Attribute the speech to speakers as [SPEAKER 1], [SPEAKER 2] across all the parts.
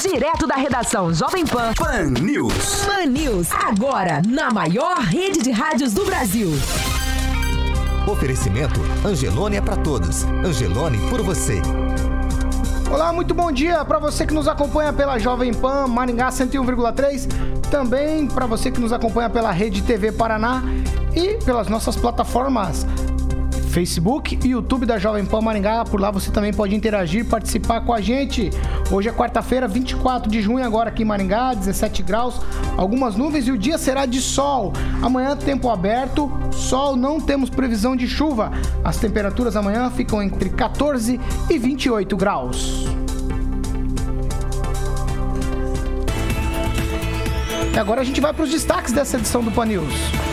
[SPEAKER 1] Direto da redação Jovem Pan.
[SPEAKER 2] Pan News.
[SPEAKER 1] Pan News. Agora, na maior rede de rádios do Brasil.
[SPEAKER 3] Oferecimento Angelone é para todos. Angelone por você.
[SPEAKER 4] Olá, muito bom dia para você que nos acompanha pela Jovem Pan Maringá 101,3, também para você que nos acompanha pela Rede TV Paraná e pelas nossas plataformas Facebook e YouTube da Jovem Pan Maringá. Por lá você também pode interagir, participar com a gente. Hoje é quarta-feira, 24 de junho, agora aqui em Maringá, 17 graus, algumas nuvens e o dia será de sol. Amanhã, tempo aberto, sol, não temos previsão de chuva. As temperaturas amanhã ficam entre 14 e 28 graus. E agora a gente vai para os destaques dessa edição do Pan News.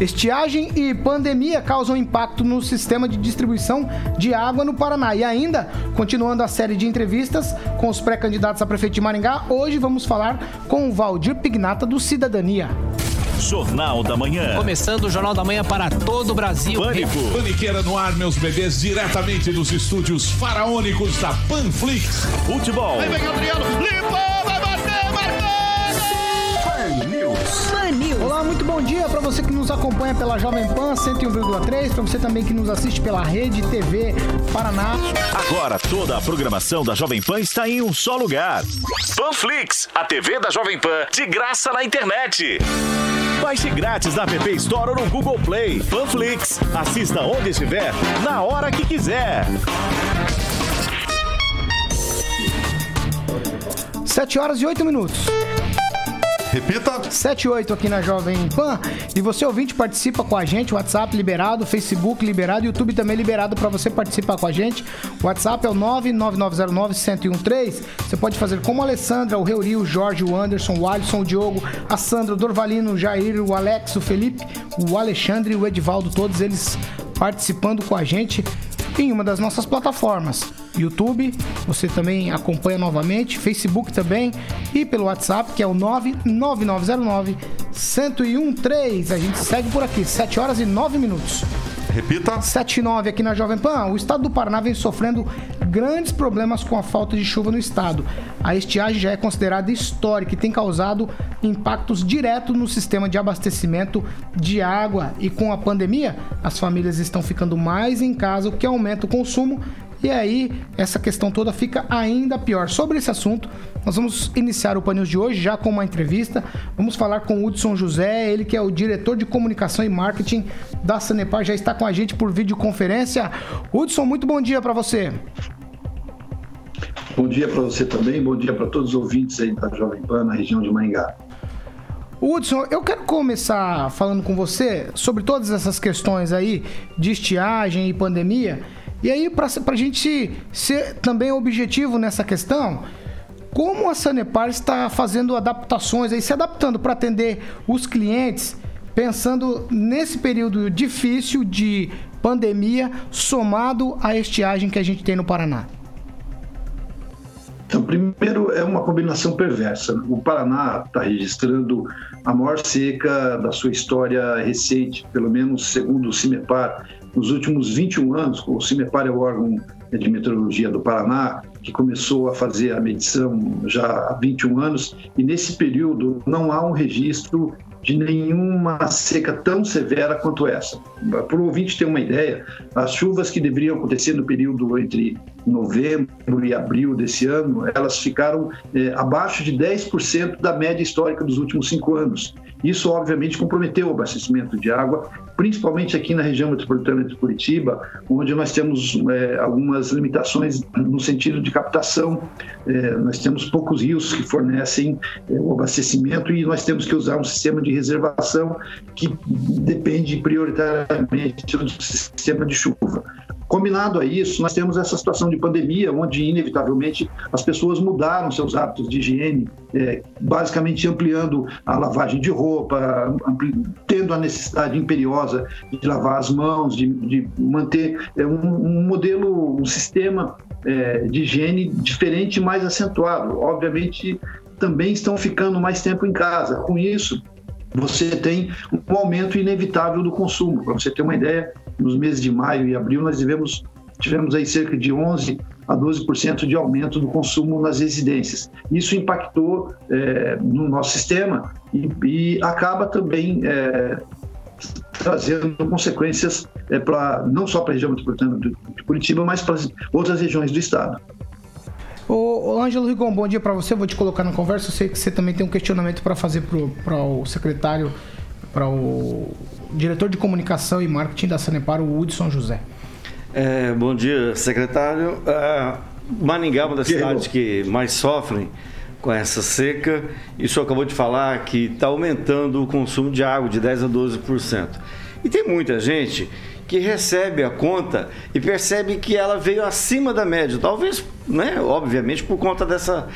[SPEAKER 4] Estiagem e pandemia causam impacto no sistema de distribuição de água no Paraná. E ainda, continuando a série de entrevistas com os pré-candidatos a prefeito de Maringá, hoje vamos falar com o Valdir Pignata do Cidadania.
[SPEAKER 5] Jornal da Manhã.
[SPEAKER 6] Começando o Jornal da Manhã para todo o Brasil.
[SPEAKER 5] Pânico.
[SPEAKER 7] Paniqueira no ar, meus bebês, diretamente dos estúdios faraônicos da Panflix.
[SPEAKER 5] Futebol.
[SPEAKER 7] Aí vem Adriano, limpou, vai bater, marcou!
[SPEAKER 2] News.
[SPEAKER 1] Pan News.
[SPEAKER 4] Olá, muito bom dia para você que nos acompanha pela Jovem Pan 101,3, para você também que nos assiste pela Rede TV Paraná.
[SPEAKER 5] Agora toda a programação da Jovem Pan está em um só lugar. Panflix, a TV da Jovem Pan, de graça na internet. Baixe grátis na App Store ou no Google Play. Panflix, assista onde estiver, na hora que quiser.
[SPEAKER 4] 7 horas e 8 minutos.
[SPEAKER 7] Repita.
[SPEAKER 4] 7 e 8 aqui na Jovem Pan. E você ouvinte participa com a gente, WhatsApp liberado, Facebook liberado, YouTube também liberado para você participar com a gente. WhatsApp é o 99909-1013. Você pode fazer como a Alessandra, o Reuri, o Jorge, o Anderson, o Alisson, o Diogo, a Sandra, o Dorvalino, o Jair, o Alex, o Felipe, o Alexandre e o Edivaldo, todos eles participando com a gente em uma das nossas plataformas. YouTube, você também acompanha novamente, Facebook também e pelo WhatsApp, que é o 99909 1013. A gente segue por aqui, 7 horas e 9 minutos.
[SPEAKER 7] Repita.
[SPEAKER 4] 7 e 9 aqui na Jovem Pan. O estado do Paraná vem sofrendo grandes problemas com a falta de chuva no estado. A estiagem já é considerada histórica e tem causado impactos diretos no sistema de abastecimento de água. E com a pandemia, as famílias estão ficando mais em casa, o que aumenta o consumo e aí, essa questão toda fica ainda pior. Sobre esse assunto, nós vamos iniciar o painel de hoje já com uma entrevista. Vamos falar com o Hudson José, ele que é o diretor de comunicação e marketing da Sanepar, já está com a gente por videoconferência. Hudson, muito bom dia para você.
[SPEAKER 8] Bom dia para você também, bom dia para todos os ouvintes aí da Jovem Pan na região de Maringá.
[SPEAKER 4] Hudson, eu quero começar falando com você sobre todas essas questões aí de estiagem e pandemia. E aí, para a gente ser também objetivo nessa questão, como a Sanepar está fazendo adaptações aí, se adaptando para atender os clientes, pensando nesse período difícil de pandemia, somado à estiagem que a gente tem no Paraná?
[SPEAKER 8] Primeiro, é uma combinação perversa. O Paraná está registrando a maior seca da sua história recente, pelo menos segundo o CIMEPAR. Nos últimos 21 anos, o CIMEPAR é o órgão de meteorologia do Paraná, que começou a fazer a medição já há 21 anos, e nesse período não há um registro de nenhuma seca tão severa quanto essa. Para o ouvinte ter uma ideia, as chuvas que deveriam acontecer no período entre novembro e abril desse ano, elas ficaram é, abaixo de 10% da média histórica dos últimos cinco anos. Isso, obviamente, comprometeu o abastecimento de água, principalmente aqui na região metropolitana de Curitiba, onde nós temos é, algumas limitações no sentido de captação. É, nós temos poucos rios que fornecem o abastecimento e nós temos que usar um sistema de reservação que depende prioritariamente do sistema de chuva. Combinado a isso, nós temos essa situação de pandemia, onde inevitavelmente as pessoas mudaram seus hábitos de higiene, é, basicamente ampliando a lavagem de roupa, ampli, tendo a necessidade imperiosa de lavar as mãos, de, de manter é, um, um, modelo, um sistema é, de higiene diferente mais acentuado. Obviamente, também estão ficando mais tempo em casa. Com isso, você tem um aumento inevitável do consumo. Para você ter uma ideia, nos meses de maio e abril nós tivemos, tivemos aí cerca de 11 a 12% de aumento do consumo nas residências. Isso impactou é, no nosso sistema e, e acaba também é, trazendo consequências é, para não só para a região metropolitana de Curitiba, mas para outras regiões do estado.
[SPEAKER 4] Ô, Ângelo Rigon, bom dia para você. Vou te colocar na conversa. Eu sei que você também tem um questionamento para fazer para o secretário, para o diretor de comunicação e marketing da Sanepar, o Hudson José.
[SPEAKER 9] É, bom dia, secretário. Uh, Maringá é uma das cidades que mais sofrem com essa seca. E o senhor acabou de falar que está aumentando o consumo de água de 10% a 12%. E tem muita gente que recebe a conta e percebe que ela veio acima da média. Talvez, né, obviamente, por conta dessa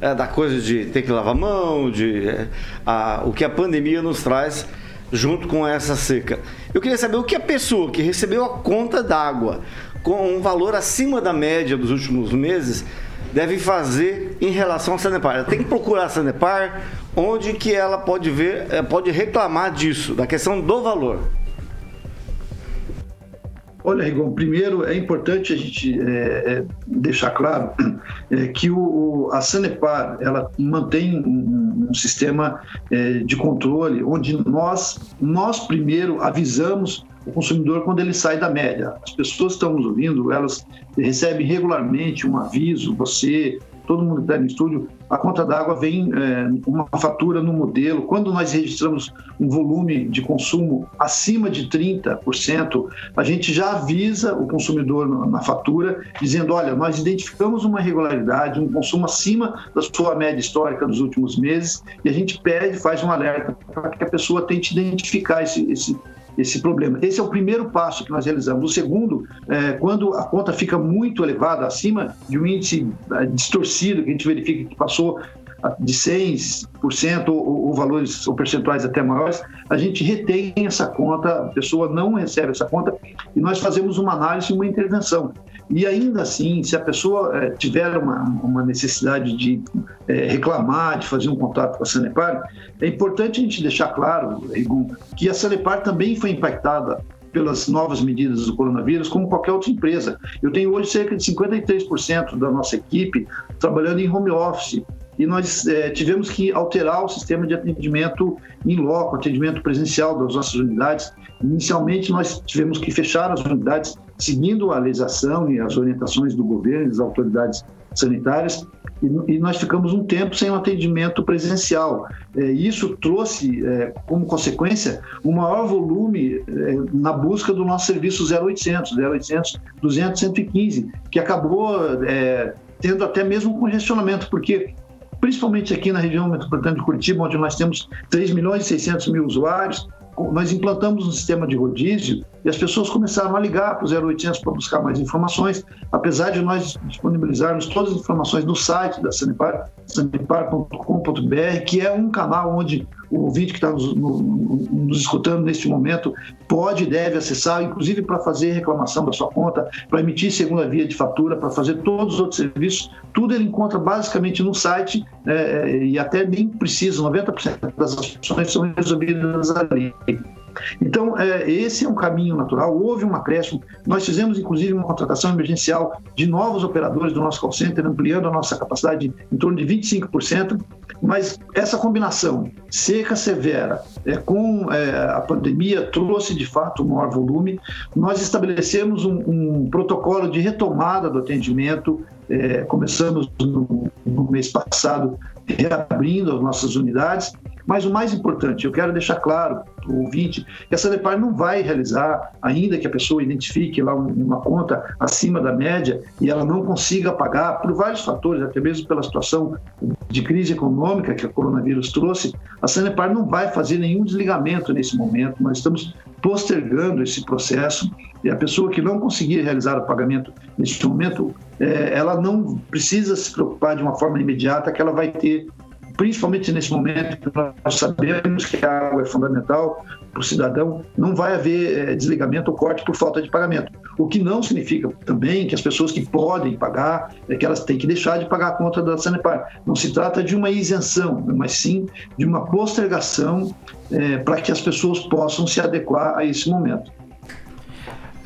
[SPEAKER 9] é, da coisa de ter que lavar a mão, de é, a, o que a pandemia nos traz junto com essa seca. Eu queria saber o que a pessoa que recebeu a conta d'água com um valor acima da média dos últimos meses deve fazer em relação à Sanepar? Ela tem que procurar a Sanepar, onde que ela pode ver, eh, pode reclamar disso, da questão do valor.
[SPEAKER 8] Olha, Rigon, primeiro é importante a gente é, é, deixar claro é, que o, a Sanepar ela mantém um, um sistema é, de controle onde nós, nós primeiro avisamos o consumidor quando ele sai da média. As pessoas que estão nos ouvindo, elas recebem regularmente um aviso, você, todo mundo que está no estúdio, a conta d'água vem é, uma fatura no modelo. Quando nós registramos um volume de consumo acima de 30%, a gente já avisa o consumidor na fatura, dizendo: olha, nós identificamos uma irregularidade, um consumo acima da sua média histórica dos últimos meses, e a gente pede, faz um alerta para que a pessoa tente identificar esse, esse esse problema. Esse é o primeiro passo que nós realizamos. O segundo, é, quando a conta fica muito elevada, acima de um índice é, distorcido, que a gente verifica que passou de 100% ou, ou valores ou percentuais até maiores, a gente retém essa conta, a pessoa não recebe essa conta e nós fazemos uma análise e uma intervenção. E ainda assim, se a pessoa é, tiver uma, uma, necessidade de é, reclamar, de fazer um contato com a Sanepar, é importante a gente deixar claro, Rigon, que a Sanepar também foi impactada pelas novas medidas do coronavírus, como qualquer outra empresa. Eu tenho hoje cerca de 53% da nossa equipe trabalhando em home office e nós é, tivemos que alterar o sistema de atendimento em loco, atendimento presencial das nossas unidades. Inicialmente, nós tivemos que fechar as unidades seguindo a legislação e as orientações do governo e das autoridades sanitárias, e, nós ficamos um tempo sem um atendimento presencial. É, isso trouxe, é, como consequência, um maior volume é, na busca do nosso serviço 0800, 0800 200 115, que acabou tendo até mesmo congestionamento, porque principalmente aqui na região metropolitana de Curitiba, onde nós temos 3 milhões e 600 mil usuários, nós implantamos um sistema de rodízio e as pessoas começaram a ligar para o 0800 para buscar mais informações, apesar de nós disponibilizarmos todas as informações no site da Sanepar, sanepar.com.br, que é um canal onde o ouvinte que está nos, nos, escutando neste momento pode e deve acessar, inclusive para fazer reclamação da sua conta, para emitir segunda via de fatura, para fazer todos os outros serviços, tudo ele encontra basicamente no site é, é e até nem precisa, 90% das ações são resolvidas ali. Então, é, esse é um caminho natural. Houve um acréscimo. Nós fizemos, inclusive, uma contratação emergencial de novos operadores do nosso call center, ampliando a nossa capacidade em torno de 25%. Mas essa combinação seca severa é, com é, a pandemia trouxe, de fato, um maior volume. Nós estabelecemos um, um protocolo de retomada do atendimento. É, começamos no, no mês passado reabrindo as nossas unidades mas o mais importante, eu quero deixar claro para o ouvinte que a Sanepar não vai realizar, ainda que a pessoa identifique lá uma conta acima da média e ela não consiga pagar por vários fatores, até mesmo pela situação de crise econômica que o coronavírus trouxe, a Sanepar não vai fazer nenhum desligamento nesse momento. Nós estamos postergando esse processo e a pessoa que não conseguir realizar o pagamento nesse momento, é, ela não precisa se preocupar de uma forma imediata que ela vai ter principalmente nesse momento que nós sabemos que a água é fundamental para o cidadão, não vai haver é, desligamento ou corte por falta de pagamento. O que não significa também que as pessoas que podem pagar, é que elas têm que deixar de pagar a conta da Sanepar. Não se trata de uma isenção, mas sim de uma postergação é, para que as pessoas possam se adequar a esse momento.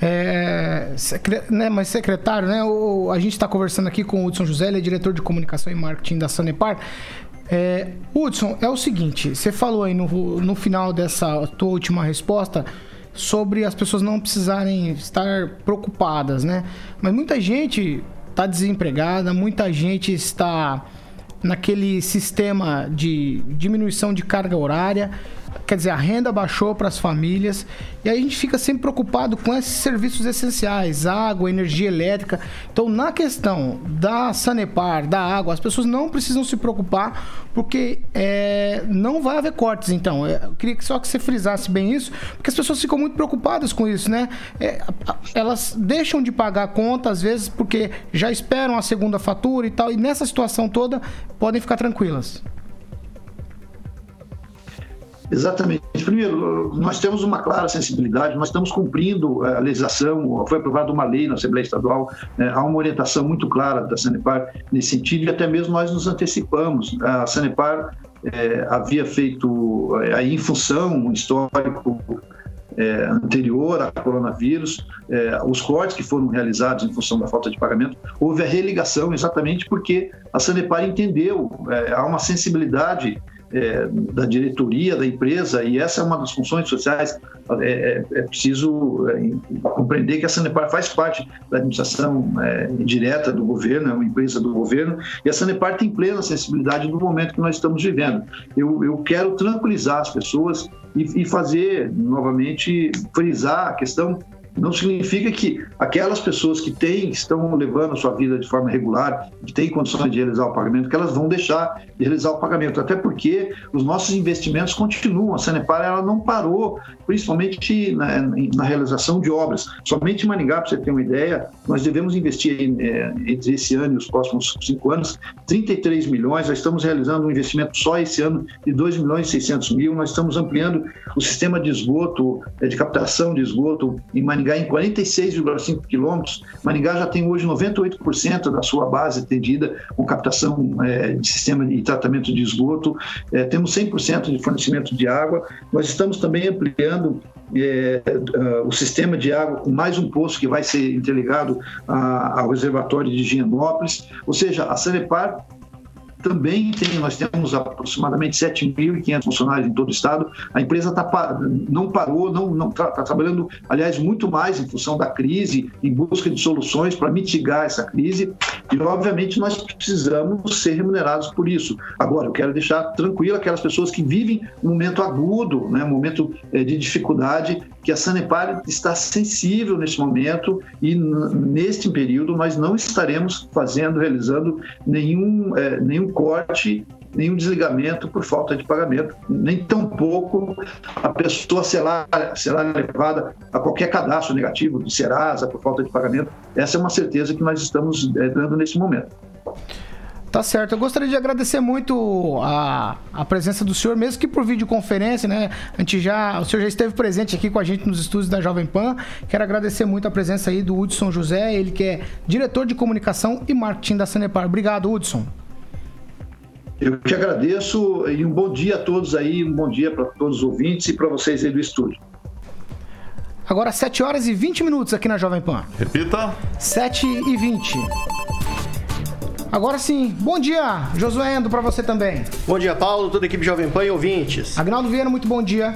[SPEAKER 4] É, secre- né, mas secretário, né? O, a gente está conversando aqui com o Hudson José, ele é diretor de comunicação e marketing da Sanepar. É, Hudson, é o seguinte, você falou aí no, no final dessa tua última resposta sobre as pessoas não precisarem estar preocupadas, né? Mas muita gente está desempregada, muita gente está naquele sistema de diminuição de carga horária. Quer dizer, a renda baixou para as famílias e aí a gente fica sempre preocupado com esses serviços essenciais, água, energia elétrica. Então, na questão da Sanepar, da água, as pessoas não precisam se preocupar porque é, não vai haver cortes. Então, É, eu queria que só que você frisasse bem isso, porque as pessoas ficam muito preocupadas com isso, né? É, elas deixam de pagar a conta às vezes porque já esperam a segunda fatura e tal, e nessa situação toda podem ficar tranquilas.
[SPEAKER 8] Exatamente. Primeiro, nós temos uma clara sensibilidade, nós estamos cumprindo eh, a legislação, foi aprovada uma lei na Assembleia Estadual, né, há uma orientação muito clara da Sanepar nesse sentido e até mesmo nós nos antecipamos. A Sanepar eh, havia feito, eh, aí em função, um histórico eh, anterior a coronavírus, eh, os cortes que foram realizados em função da falta de pagamento, houve a religação exatamente porque a Sanepar entendeu, eh, há uma sensibilidade é, da diretoria da empresa, e essa é uma das funções sociais. É, é- é preciso é, compreender que a Sanepar faz parte da administração é, direta do governo, é uma empresa do governo, e a Sanepar tem plena sensibilidade no momento que nós estamos vivendo. Eu, eu quero tranquilizar as pessoas e, e fazer, novamente, frisar a questão não significa que aquelas pessoas que têm, estão levando a sua vida de forma regular, que têm condições de realizar o pagamento, que elas vão deixar de realizar o pagamento. Até porque os nossos investimentos continuam. A Sanepar ela não parou, principalmente na, na realização de obras. Somente em Maringá, para você ter uma ideia, nós devemos investir eh, entre esse ano e os próximos cinco anos 33 milhões. Nós estamos realizando um investimento só esse ano de 2 milhões e 600 mil. Nós estamos ampliando o sistema de esgoto, eh, de captação de esgoto em Maringá em 46,5 quilômetros. Maringá já tem hoje 98% da sua base atendida com captação eh, de sistema de tratamento de esgoto. Eh, temos 100% de fornecimento de água. Nós estamos também ampliando ah, o sistema de água com mais um poço que vai ser interligado a- ao reservatório de Higienópolis. Ou seja, a Sanepar também tem, nós temos aproximadamente 7.500 funcionários em todo o estado. A empresa tá, não parou, não está trabalhando, aliás, muito mais em função da crise, em busca de soluções para mitigar essa crise. E, obviamente, nós precisamos ser remunerados por isso. Agora, eu quero deixar tranquilo aquelas pessoas que vivem um momento agudo, né, um momento eh, de dificuldade, que a Sanepar está sensível nesse momento e neste período nós não estaremos fazendo, realizando nenhum, eh, nenhum corte, nenhum desligamento por falta de pagamento, nem tampouco a pessoa será, será levada a qualquer cadastro negativo do Serasa por falta de pagamento. Essa é uma certeza que nós estamos eh, dando nesse momento.
[SPEAKER 4] Tá certo. Eu gostaria de agradecer muito a, a presença do senhor, mesmo que por videoconferência, né? A gente já, o senhor já esteve presente aqui com a gente nos estúdios da Jovem Pan. Quero agradecer muito a presença aí do Hudson José, ele que é diretor de comunicação e marketing da Sanepar. Obrigado, Hudson.
[SPEAKER 8] Eu te agradeço e um bom dia a todos aí, um bom dia para todos os ouvintes e para vocês aí do estúdio.
[SPEAKER 4] Agora 7 horas e 20 minutos aqui na Jovem Pan.
[SPEAKER 2] Repita.
[SPEAKER 4] 7 e 20. Agora sim, bom dia, Josué Endo, pra você também.
[SPEAKER 10] Bom dia, Paulo, toda a equipe Jovem Pan e ouvintes.
[SPEAKER 4] Agnaldo Vieira, muito bom dia.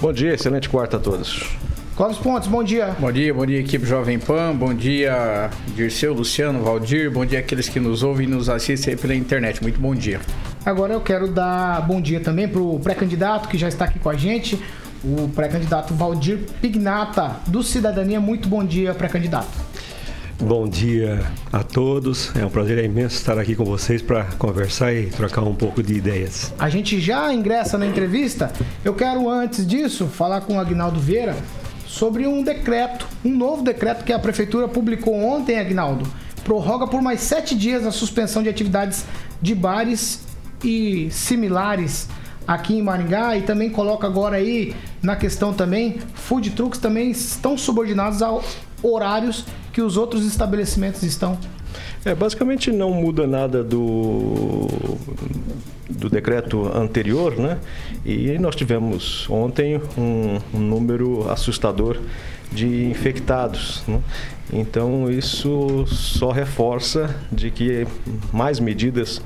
[SPEAKER 11] Bom dia, excelente quarta a todos.
[SPEAKER 4] Clóvis Pontes, bom dia.
[SPEAKER 6] Bom dia, bom dia, equipe Jovem Pan. Bom dia, Dirceu, Luciano, Valdir. Bom dia àqueles que nos ouvem e nos assistem aí pela internet. Muito bom dia.
[SPEAKER 4] Agora eu quero dar bom dia também pro pré-candidato que já está aqui com a gente, o pré-candidato Valdir Pignata, do Cidadania. Muito bom dia, pré-candidato.
[SPEAKER 11] Bom dia a todos. É um prazer imenso estar aqui com vocês para conversar e trocar um pouco de ideias.
[SPEAKER 4] A gente já ingressa na entrevista. Eu quero, antes disso, falar com o Agnaldo Vieira sobre um decreto, um novo decreto que a Prefeitura publicou ontem, Agnaldo. Prorroga por mais sete dias a suspensão de atividades de bares e similares aqui em Maringá e também coloca agora aí na questão também, food trucks também estão subordinados a horários que os outros estabelecimentos estão.
[SPEAKER 11] É, basicamente não muda nada do, do decreto anterior, né? E nós tivemos ontem um, um número assustador
[SPEAKER 12] de infectados. Né? Então isso só reforça de que mais medidas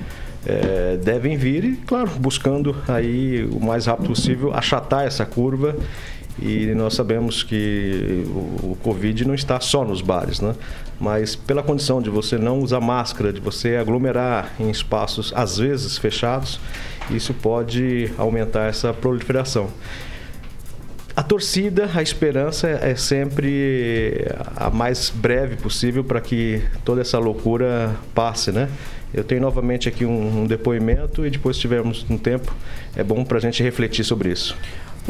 [SPEAKER 12] é, devem vir e, claro, buscando aí o mais rápido possível achatar essa curva e nós sabemos que o, Covid não está só nos bares, né? Mas pela condição de você não usar máscara, de você aglomerar em espaços às vezes fechados, isso pode aumentar essa proliferação. A torcida, a esperança é sempre a mais breve possível para que toda essa loucura passe, né? Eu tenho novamente aqui um, um depoimento e depois, tivermos um tempo, é bom para a gente refletir sobre isso.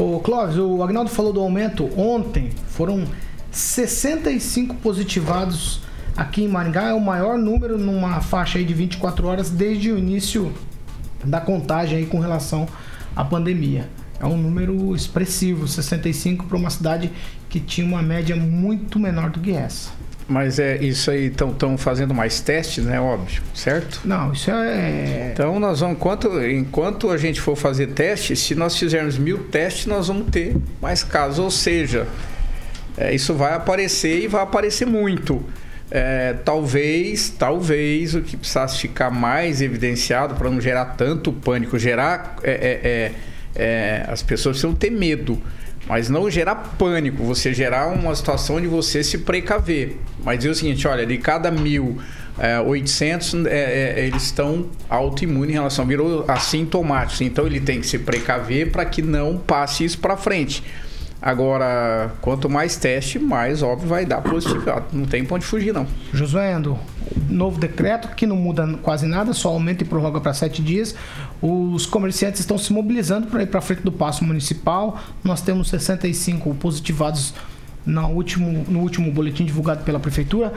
[SPEAKER 4] Ô Clóvis, o Agnaldo falou do aumento. Ontem foram 65 positivados aqui em Maringá. É o maior número numa faixa aí de 24 horas desde o início da contagem aí com relação à pandemia. É um número expressivo, 65 para uma cidade que tinha uma média muito menor do que essa.
[SPEAKER 6] Mas é isso aí, estão fazendo mais testes, né? Óbvio, certo?
[SPEAKER 4] Não, isso é.
[SPEAKER 6] Então nós vamos, enquanto, enquanto a gente for fazer testes, se nós fizermos mil testes, nós vamos ter mais casos. Ou seja, é, isso vai aparecer e vai aparecer muito. É, talvez, talvez o que precisasse ficar mais evidenciado para não gerar tanto pânico, gerar. É, é, é, é as pessoas precisam ter medo mas não gerar pânico, você gerar uma situação de você se precaver. Mas dizer o seguinte, olha, de cada mil, é, 800 é, é, eles estão autoimunes em relação, virou assintomáticos. Então ele tem que se precaver para que não passe isso para frente. Agora, quanto mais teste, mais óbvio vai dar positivo. Não tem pra onde fugir, não.
[SPEAKER 4] Josué Ando, novo decreto que não muda quase nada, só aumenta e prorroga para sete dias. Os comerciantes estão se mobilizando para ir para frente do passo municipal. Nós temos 65 positivados no último, no último boletim divulgado pela prefeitura.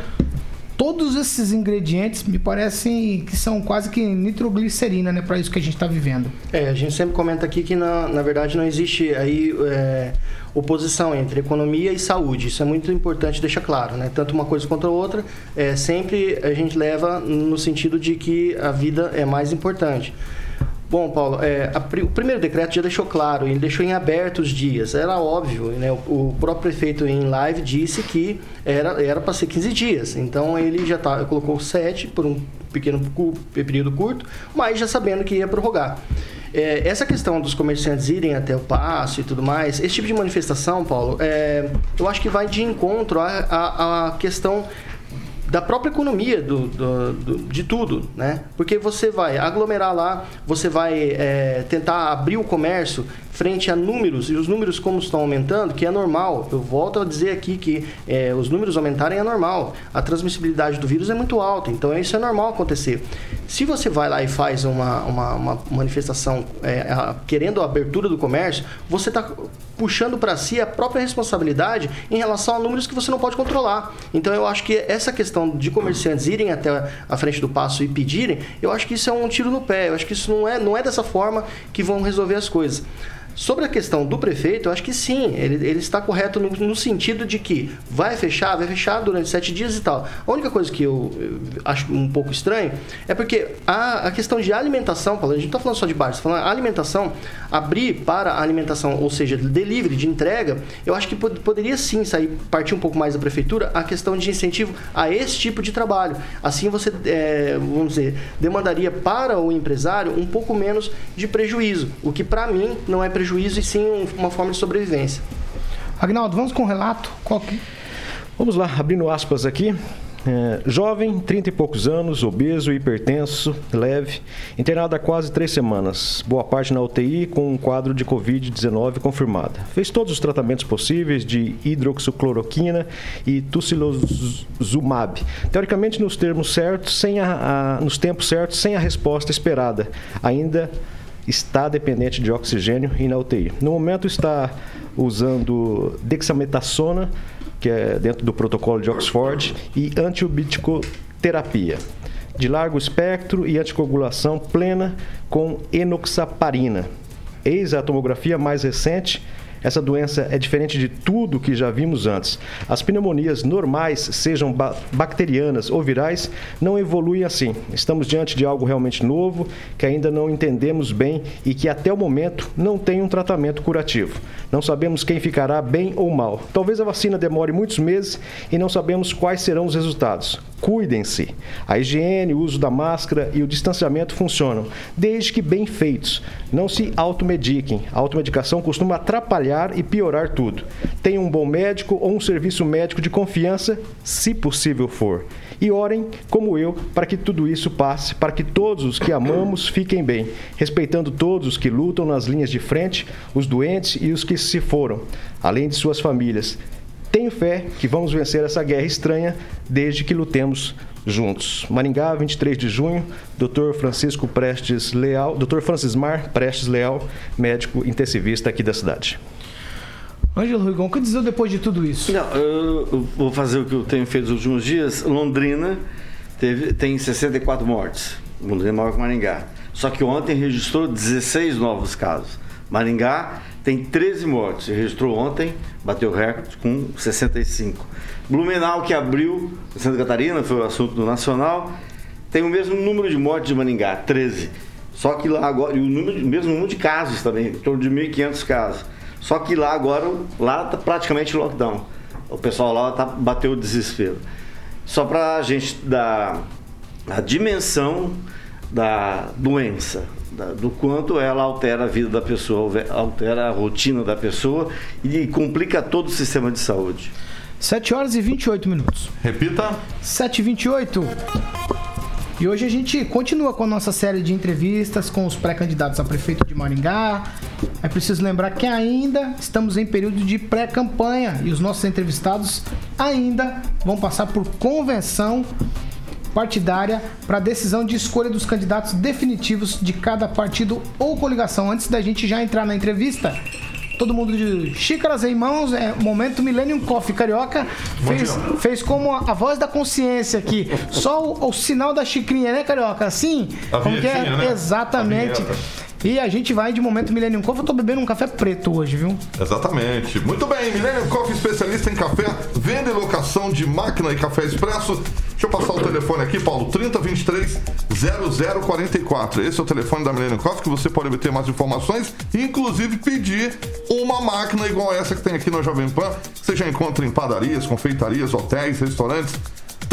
[SPEAKER 4] Todos esses ingredientes me parecem que são quase que nitroglicerina, né, para isso que a gente está vivendo.
[SPEAKER 10] É, a gente sempre comenta aqui que na, na verdade não existe aí é, oposição entre economia e saúde. Isso é muito importante deixar claro, né? Tanto uma coisa quanto a outra, é, sempre a gente leva no sentido de que a vida é mais importante. Bom, Paulo, é, a, o primeiro decreto já deixou claro, ele deixou em aberto os dias. Era óbvio, né? O, o próprio prefeito em live disse que era para ser 15 dias. Então ele já tá, colocou 7 por um pequeno período curto, mas já sabendo que ia prorrogar. É, essa questão dos comerciantes irem até o passo e tudo mais, esse tipo de manifestação, Paulo, é, eu acho que vai de encontro à, à questão da própria economia do, do, do, de tudo, né? Porque você vai aglomerar lá, você vai é, tentar abrir o comércio frente a números, e os números como estão aumentando, que é normal. Eu volto a dizer aqui que é, os números aumentarem é normal. A transmissibilidade do vírus é muito alta, então isso é normal acontecer. Se você vai lá e faz uma, uma, uma manifestação é, a, querendo a abertura do comércio, você está puxando para si a própria responsabilidade em relação a números que você não pode controlar. Então eu acho que essa questão de comerciantes irem até a frente do passo e pedirem, eu acho que isso é um tiro no pé. Eu acho que isso não é, não é dessa forma que vão resolver as coisas. Sobre a questão do prefeito, eu acho que sim, ele, ele está correto no, no, sentido de que vai fechar, vai fechar durante sete dias e tal. A única coisa que eu, eu acho um pouco estranho é porque a, a questão de alimentação, a gente não está falando só de bar, está falando alimentação, abrir para alimentação, ou seja, delivery, de entrega, eu acho que pod poderia sim sair, partir um pouco mais da prefeitura a questão de incentivo a esse tipo de trabalho. Assim você, é, vamos dizer, demandaria para o empresário um pouco menos de prejuízo, o que para mim não é prejuízo prejuízo e sim uma forma de sobrevivência.
[SPEAKER 4] Agnaldo, vamos com o um relato? Que...
[SPEAKER 12] Vamos lá, abrindo aspas aqui. É, jovem, 30 e poucos anos, obeso, hipertenso, leve, internado há quase três semanas, boa parte na UTI com um quadro de Covid-19 confirmada. Fez todos os tratamentos possíveis de hidroxicloroquina e tucilozumab, teoricamente nos termos certos, sem a, a, nos tempos certos, sem a resposta esperada. Ainda está dependente de oxigênio e na UTI. No momento está usando dexametasona, que é dentro do protocolo de Oxford, e antiobiticoterapia de largo espectro e anticoagulação plena com enoxaparina. Eis a tomografia mais recente Essa doença é diferente de tudo que já vimos antes. As pneumonias normais, sejam ba bacterianas ou virais, não evoluem assim. Estamos diante de algo realmente novo que ainda não entendemos bem e que até o momento não tem um tratamento curativo. Não sabemos quem ficará bem ou mal. Talvez a vacina demore muitos meses e não sabemos quais serão os resultados. Cuidem-se. A higiene, o uso da máscara e o distanciamento funcionam, desde que bem feitos. Não se automediquem. A automedicação costuma atrapalhar e piorar tudo. Tenha um bom médico ou um serviço médico de confiança, se possível for. E orem, como eu, para que tudo isso passe, para que todos os que amamos fiquem bem, respeitando todos os que lutam nas linhas de frente, os doentes e os que se foram, além de suas famílias. Tenho fé que vamos vencer essa guerra estranha desde que lutemos juntos. Maringá, 23 de junho, Dr. Francisco Prestes Leal, Dr. Francis Mar Prestes Leal, médico intensivista aqui da cidade.
[SPEAKER 4] Ângelo Rigon, o que dizer depois de tudo isso?
[SPEAKER 9] Não, eu vou fazer o que eu tenho feito nos últimos dias. Londrina teve, tem 64 mortes. Londrina é maior que Maringá. Só que ontem registrou 16 novos casos. Maringá tem 13 mortes. Registrou ontem, bateu recorde com 65. Blumenau, que abriu, Santa Catarina, foi o assunto do Nacional, tem o mesmo número de mortes de Maringá, 13. Só que lá agora, e o número, mesmo número de casos também, em torno de 1.500 casos. Só que lá agora, lá tá praticamente lockdown. O pessoal lá tá, bateu o desespero. Só para a gente dar a dimensão da doença, da, do quanto ela altera a vida da pessoa, altera a rotina da pessoa e complica todo o sistema de saúde.
[SPEAKER 4] 7 horas e 28 minutos.
[SPEAKER 2] Repita.
[SPEAKER 4] 7 e 28. E hoje a gente continua com a nossa série de entrevistas com os pré-candidatos a prefeito de Maringá. É preciso lembrar que ainda estamos em período de pré-campanha e os nossos entrevistados ainda vão passar por convenção partidária para a decisão de escolha dos candidatos definitivos de cada partido ou coligação. Antes da gente já entrar na entrevista, todo mundo de xícaras em mãos, é momento Millennium Coffee Carioca fez, fez como a, a voz da consciência aqui, só o, o, sinal da xicrinha, né, Carioca? Assim,
[SPEAKER 2] a
[SPEAKER 4] como que é?
[SPEAKER 2] Né?
[SPEAKER 4] Exatamente. E a gente vai de momento Millennium Coffee. Eu tô bebendo um café preto hoje, viu?
[SPEAKER 2] Exatamente. Muito bem, Millennium Coffee, especialista em café, venda e locação de máquina e café expresso. Deixa eu passar o telefone aqui, Paulo. 3023 0044. Esse é o telefone da Millennium Coffee que você pode obter mais informações inclusive, pedir uma máquina igual essa que tem aqui no Jovem Pan. Você já encontra em padarias, confeitarias, hotéis, restaurantes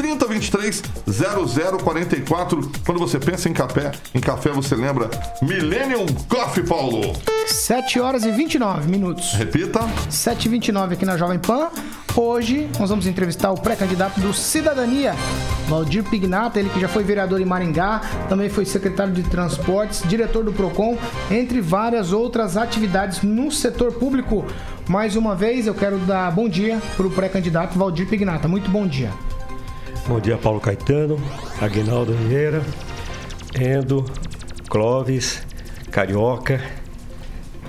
[SPEAKER 2] 3023 0044. Quando você pensa em café, em café você lembra Millennium Coffee, Paulo.
[SPEAKER 4] 7 horas e 29 minutos.
[SPEAKER 2] Repita.
[SPEAKER 4] 7 e 29 aqui na Jovem Pan. Hoje nós vamos entrevistar o pré-candidato do Cidadania, Valdir Pignata, ele que já foi vereador em Maringá, também foi secretário de Transportes, diretor do PROCON, entre várias outras atividades no setor público. Mais uma vez eu quero dar bom dia para o pré-candidato Valdir Pignata. Muito bom dia.
[SPEAKER 11] Bom dia, Paulo Caetano, Aguinaldo Vieira, Endo, Clóvis, Carioca,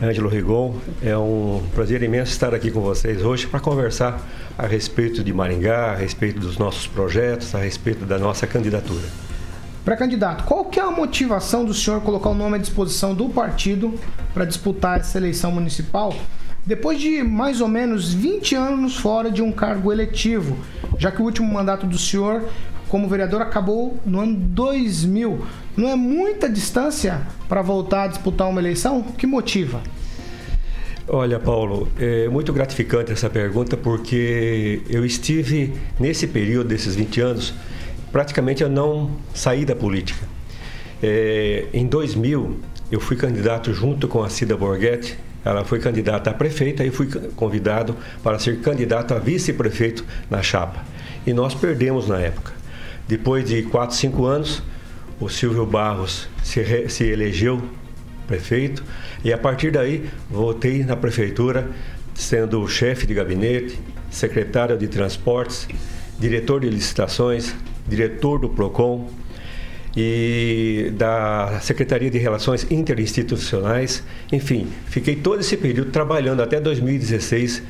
[SPEAKER 11] Ângelo Rigon. É um prazer imenso estar aqui com vocês hoje para conversar a respeito de Maringá, a respeito dos nossos projetos, a respeito da nossa candidatura.
[SPEAKER 4] Pré-candidato, qual que é a motivação do senhor colocar o nome à disposição do partido para disputar essa eleição municipal? Depois de mais ou menos 20 anos fora de um cargo eletivo, já que o último mandato do senhor como vereador acabou no ano 2000. Não é muita distância para voltar a disputar uma eleição? Que motiva?
[SPEAKER 11] Olha, Paulo, é muito gratificante essa pergunta porque eu estive nesse período desses 20 anos, praticamente eu não saí da política. É, em 2000, eu fui candidato junto com a Cida Borghetti ela foi candidata a prefeita e fui convidado para ser candidato a vice-prefeito na chapa. E nós perdemos na época. Depois de 4, 5 anos, o Silvio Barros se, re, se elegeu prefeito e a partir daí voltei na prefeitura sendo chefe de gabinete, secretário de transportes, diretor de licitações, diretor do PROCON, e da Secretaria de Relações Interinstitucionais. Enfim, fiquei todo esse período trabalhando até 2016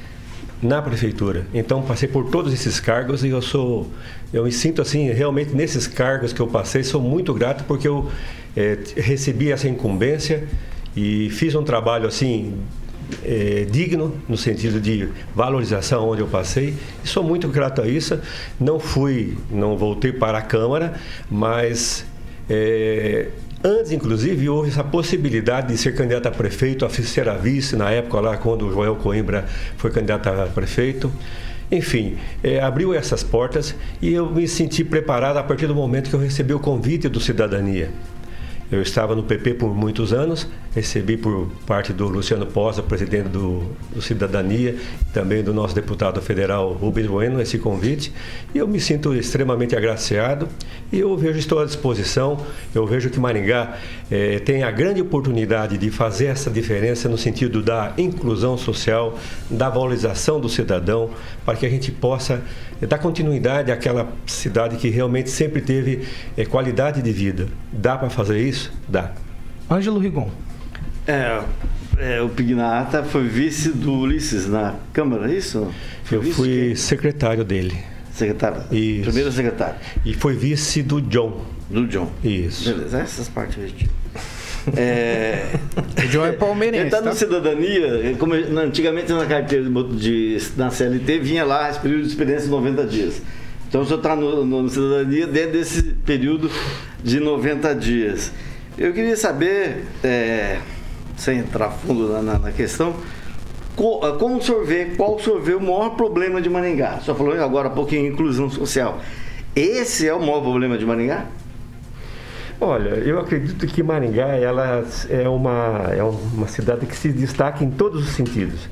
[SPEAKER 11] na prefeitura. Então passei por todos esses cargos e eu sou, eu me sinto assim realmente nesses cargos que eu passei sou muito grato porque eu é, recebi essa incumbência e fiz um trabalho assim é, digno, no sentido de valorização onde eu passei. E sou muito grato a isso. Não fui, não voltei para a Câmara, mas é, Antes, inclusive, houve essa possibilidade de ser candidato a prefeito, a ser a vice, na época lá, quando o Joel Coimbra foi candidato a prefeito. Enfim, é, abriu essas portas e eu me senti preparado a partir do momento que eu recebi o convite do Cidadania. Eu estava no PP por muitos anos, recebi por parte do Luciano Posa, presidente do, do Cidadania, também do nosso deputado federal Rubens Bueno, esse convite, e eu me sinto extremamente agraciado e eu vejo, estou à disposição, eu vejo que Maringá eh, tem a grande oportunidade de fazer essa diferença no sentido da inclusão social, da valorização do cidadão, para que a gente possa dar continuidade àquela cidade que realmente sempre teve é, qualidade de vida. Dá para fazer isso? Dá.
[SPEAKER 4] Ângelo Rigon.
[SPEAKER 9] É, é, o Pignata foi vice do Ulisses na Câmara, é isso?
[SPEAKER 11] Foi Eu fui que... secretário dele.
[SPEAKER 9] Secretário?
[SPEAKER 11] Isso.
[SPEAKER 9] Primeiro secretário.
[SPEAKER 11] E foi vice do John.
[SPEAKER 9] Do John.
[SPEAKER 11] Isso.
[SPEAKER 9] Beleza, essas partes a gente... É...
[SPEAKER 6] O John é palmeirense.
[SPEAKER 9] Ele está tá? no cidadania, como antigamente na carteira de, na CLT vinha lá esse período de experiência de 90 dias. Então o senhor está no, no, cidadania dentro desse período de 90 dias. Eu queria saber, é, sem entrar fundo na, na, na questão, como o vê, qual o senhor vê o maior problema de Maringá? O senhor falou agora há pouquinho inclusão social. Esse é o maior problema de Maringá?
[SPEAKER 11] Olha, eu acredito que Maringá ela é uma, é uma cidade que se destaca em todos os sentidos.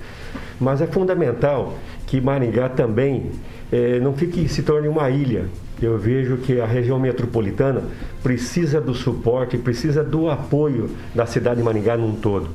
[SPEAKER 11] Mas é fundamental que Maringá também é, não fique se torne uma ilha. Eu vejo que a região metropolitana precisa do suporte, precisa do apoio da cidade de Maringá num todo.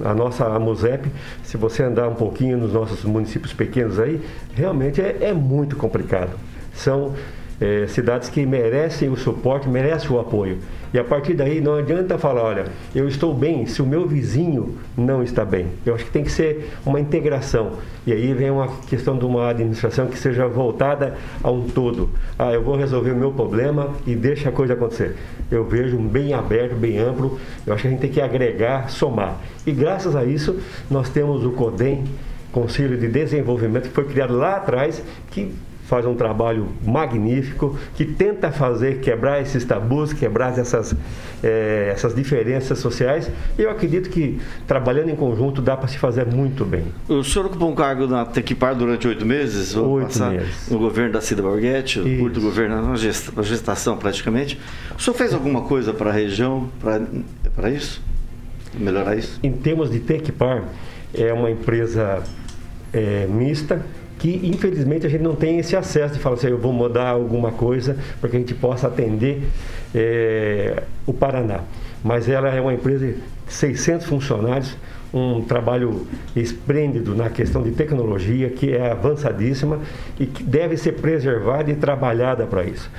[SPEAKER 11] A nossa a MUSEP, se você andar um pouquinho nos nossos municípios pequenos aí, realmente é, é muito complicado. São é, cidades que merecem o suporte, merecem o apoio. E a partir daí não adianta falar, olha, eu estou bem se o meu vizinho não está bem. Eu acho que tem que ser uma integração. E aí vem uma questão de uma administração que seja voltada a um todo. Ah, eu vou resolver o meu problema e deixa a coisa acontecer. Eu vejo bem aberto, bem amplo. Eu acho que a gente tem que agregar, somar. E graças a isso nós temos o CODEM, Conselho de Desenvolvimento, que foi criado lá atrás, que faz um trabalho magnífico, que tenta fazer, quebrar esses tabus, quebrar essas, é, essas diferenças sociais. E eu acredito que trabalhando em conjunto dá para se fazer muito bem.
[SPEAKER 9] O senhor ocupou um cargo na Tequipar durante oito meses?
[SPEAKER 11] Oito meses.
[SPEAKER 9] No governo da Cida Borghetti, o curto governo, na gestação praticamente. O senhor fez alguma coisa para a região, para isso? Melhorar isso?
[SPEAKER 11] Em termos de Tequipar, é uma empresa é, mista, que infelizmente a gente não tem esse acesso de falar assim, eu vou mudar alguma coisa para que a gente possa atender é, o Paraná. Mas ela é uma empresa de 600 funcionários, um trabalho esplêndido na questão de tecnologia, que é avançadíssima e que deve ser preservada e trabalhada para isso.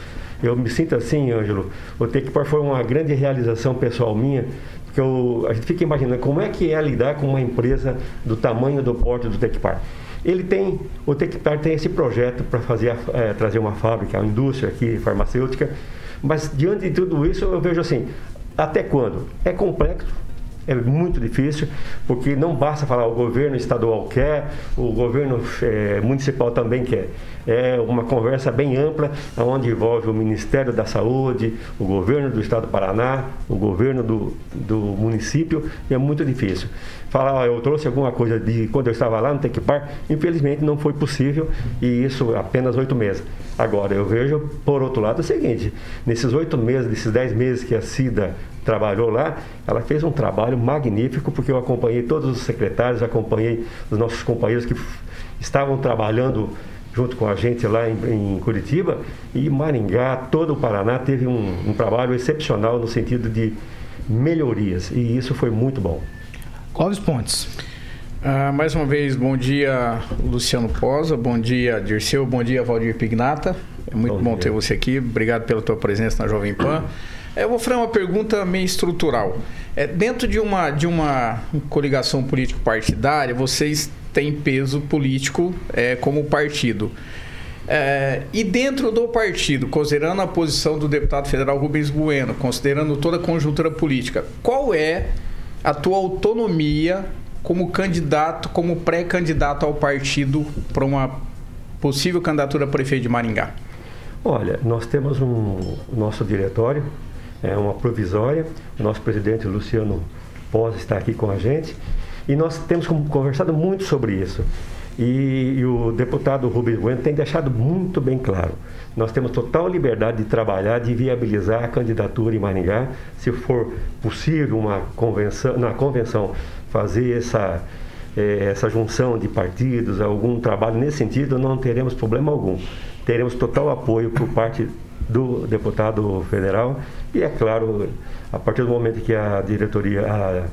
[SPEAKER 11] Eu me sinto assim, Ângelo, o Tecpar foi uma grande realização pessoal minha, porque eu, a gente fica imaginando como é que é lidar com uma empresa do tamanho do porte do Tecpar. Ele tem, o Tecpar tem esse projeto para fazer é, trazer uma fábrica, uma indústria aqui farmacêutica, mas diante de tudo isso eu vejo assim, até quando? É complexo, é muito difícil, porque não basta falar o governo estadual quer, o governo é, municipal também quer. É uma conversa bem ampla, onde envolve o Ministério da Saúde, o governo do Estado do Paraná, o governo do, do município, e é muito difícil. Falar, eu trouxe alguma coisa de quando eu estava lá no Tequipar, infelizmente não foi possível, e isso apenas oito meses. Agora, eu vejo, por outro lado, o seguinte: nesses oito meses, desses dez meses que a CIDA trabalhou lá, ela fez um trabalho magnífico, porque eu acompanhei todos os secretários, acompanhei os nossos companheiros que estavam trabalhando junto com a gente lá em, em Curitiba, e Maringá, todo o Paraná, teve um, um trabalho excepcional no sentido de melhorias, e isso foi muito bom.
[SPEAKER 4] Clóvis Pontes.
[SPEAKER 6] Uh, mais uma vez, bom dia, Luciano Posa, bom dia, Dirceu, bom dia, Valdir Pignata. É muito bom, bom ter você aqui. Obrigado pela tua presença na Jovem Pan. Eu vou fazer uma pergunta meio estrutural. É, dentro de uma, de uma coligação político-partidária, vocês têm peso político é, como partido. É, e dentro do partido, considerando a posição do deputado federal Rubens Bueno, considerando toda a conjuntura política, qual é a tua autonomia como candidato, como pré-candidato ao partido para uma possível candidatura a prefeito de Maringá?
[SPEAKER 11] Olha, nós temos um nosso diretório, é uma provisória, o nosso presidente Luciano Pós está aqui com a gente e nós temos conversado muito sobre isso. E, e, o deputado Rubens Bueno tem deixado muito bem claro. Nós temos total liberdade de trabalhar, de viabilizar a candidatura em Maringá, se for possível uma convenção, na convenção fazer essa, eh, essa junção de partidos, algum trabalho nesse sentido, não teremos problema algum. Teremos total apoio por parte do deputado federal e, é claro, a partir do momento que a diretoria, a,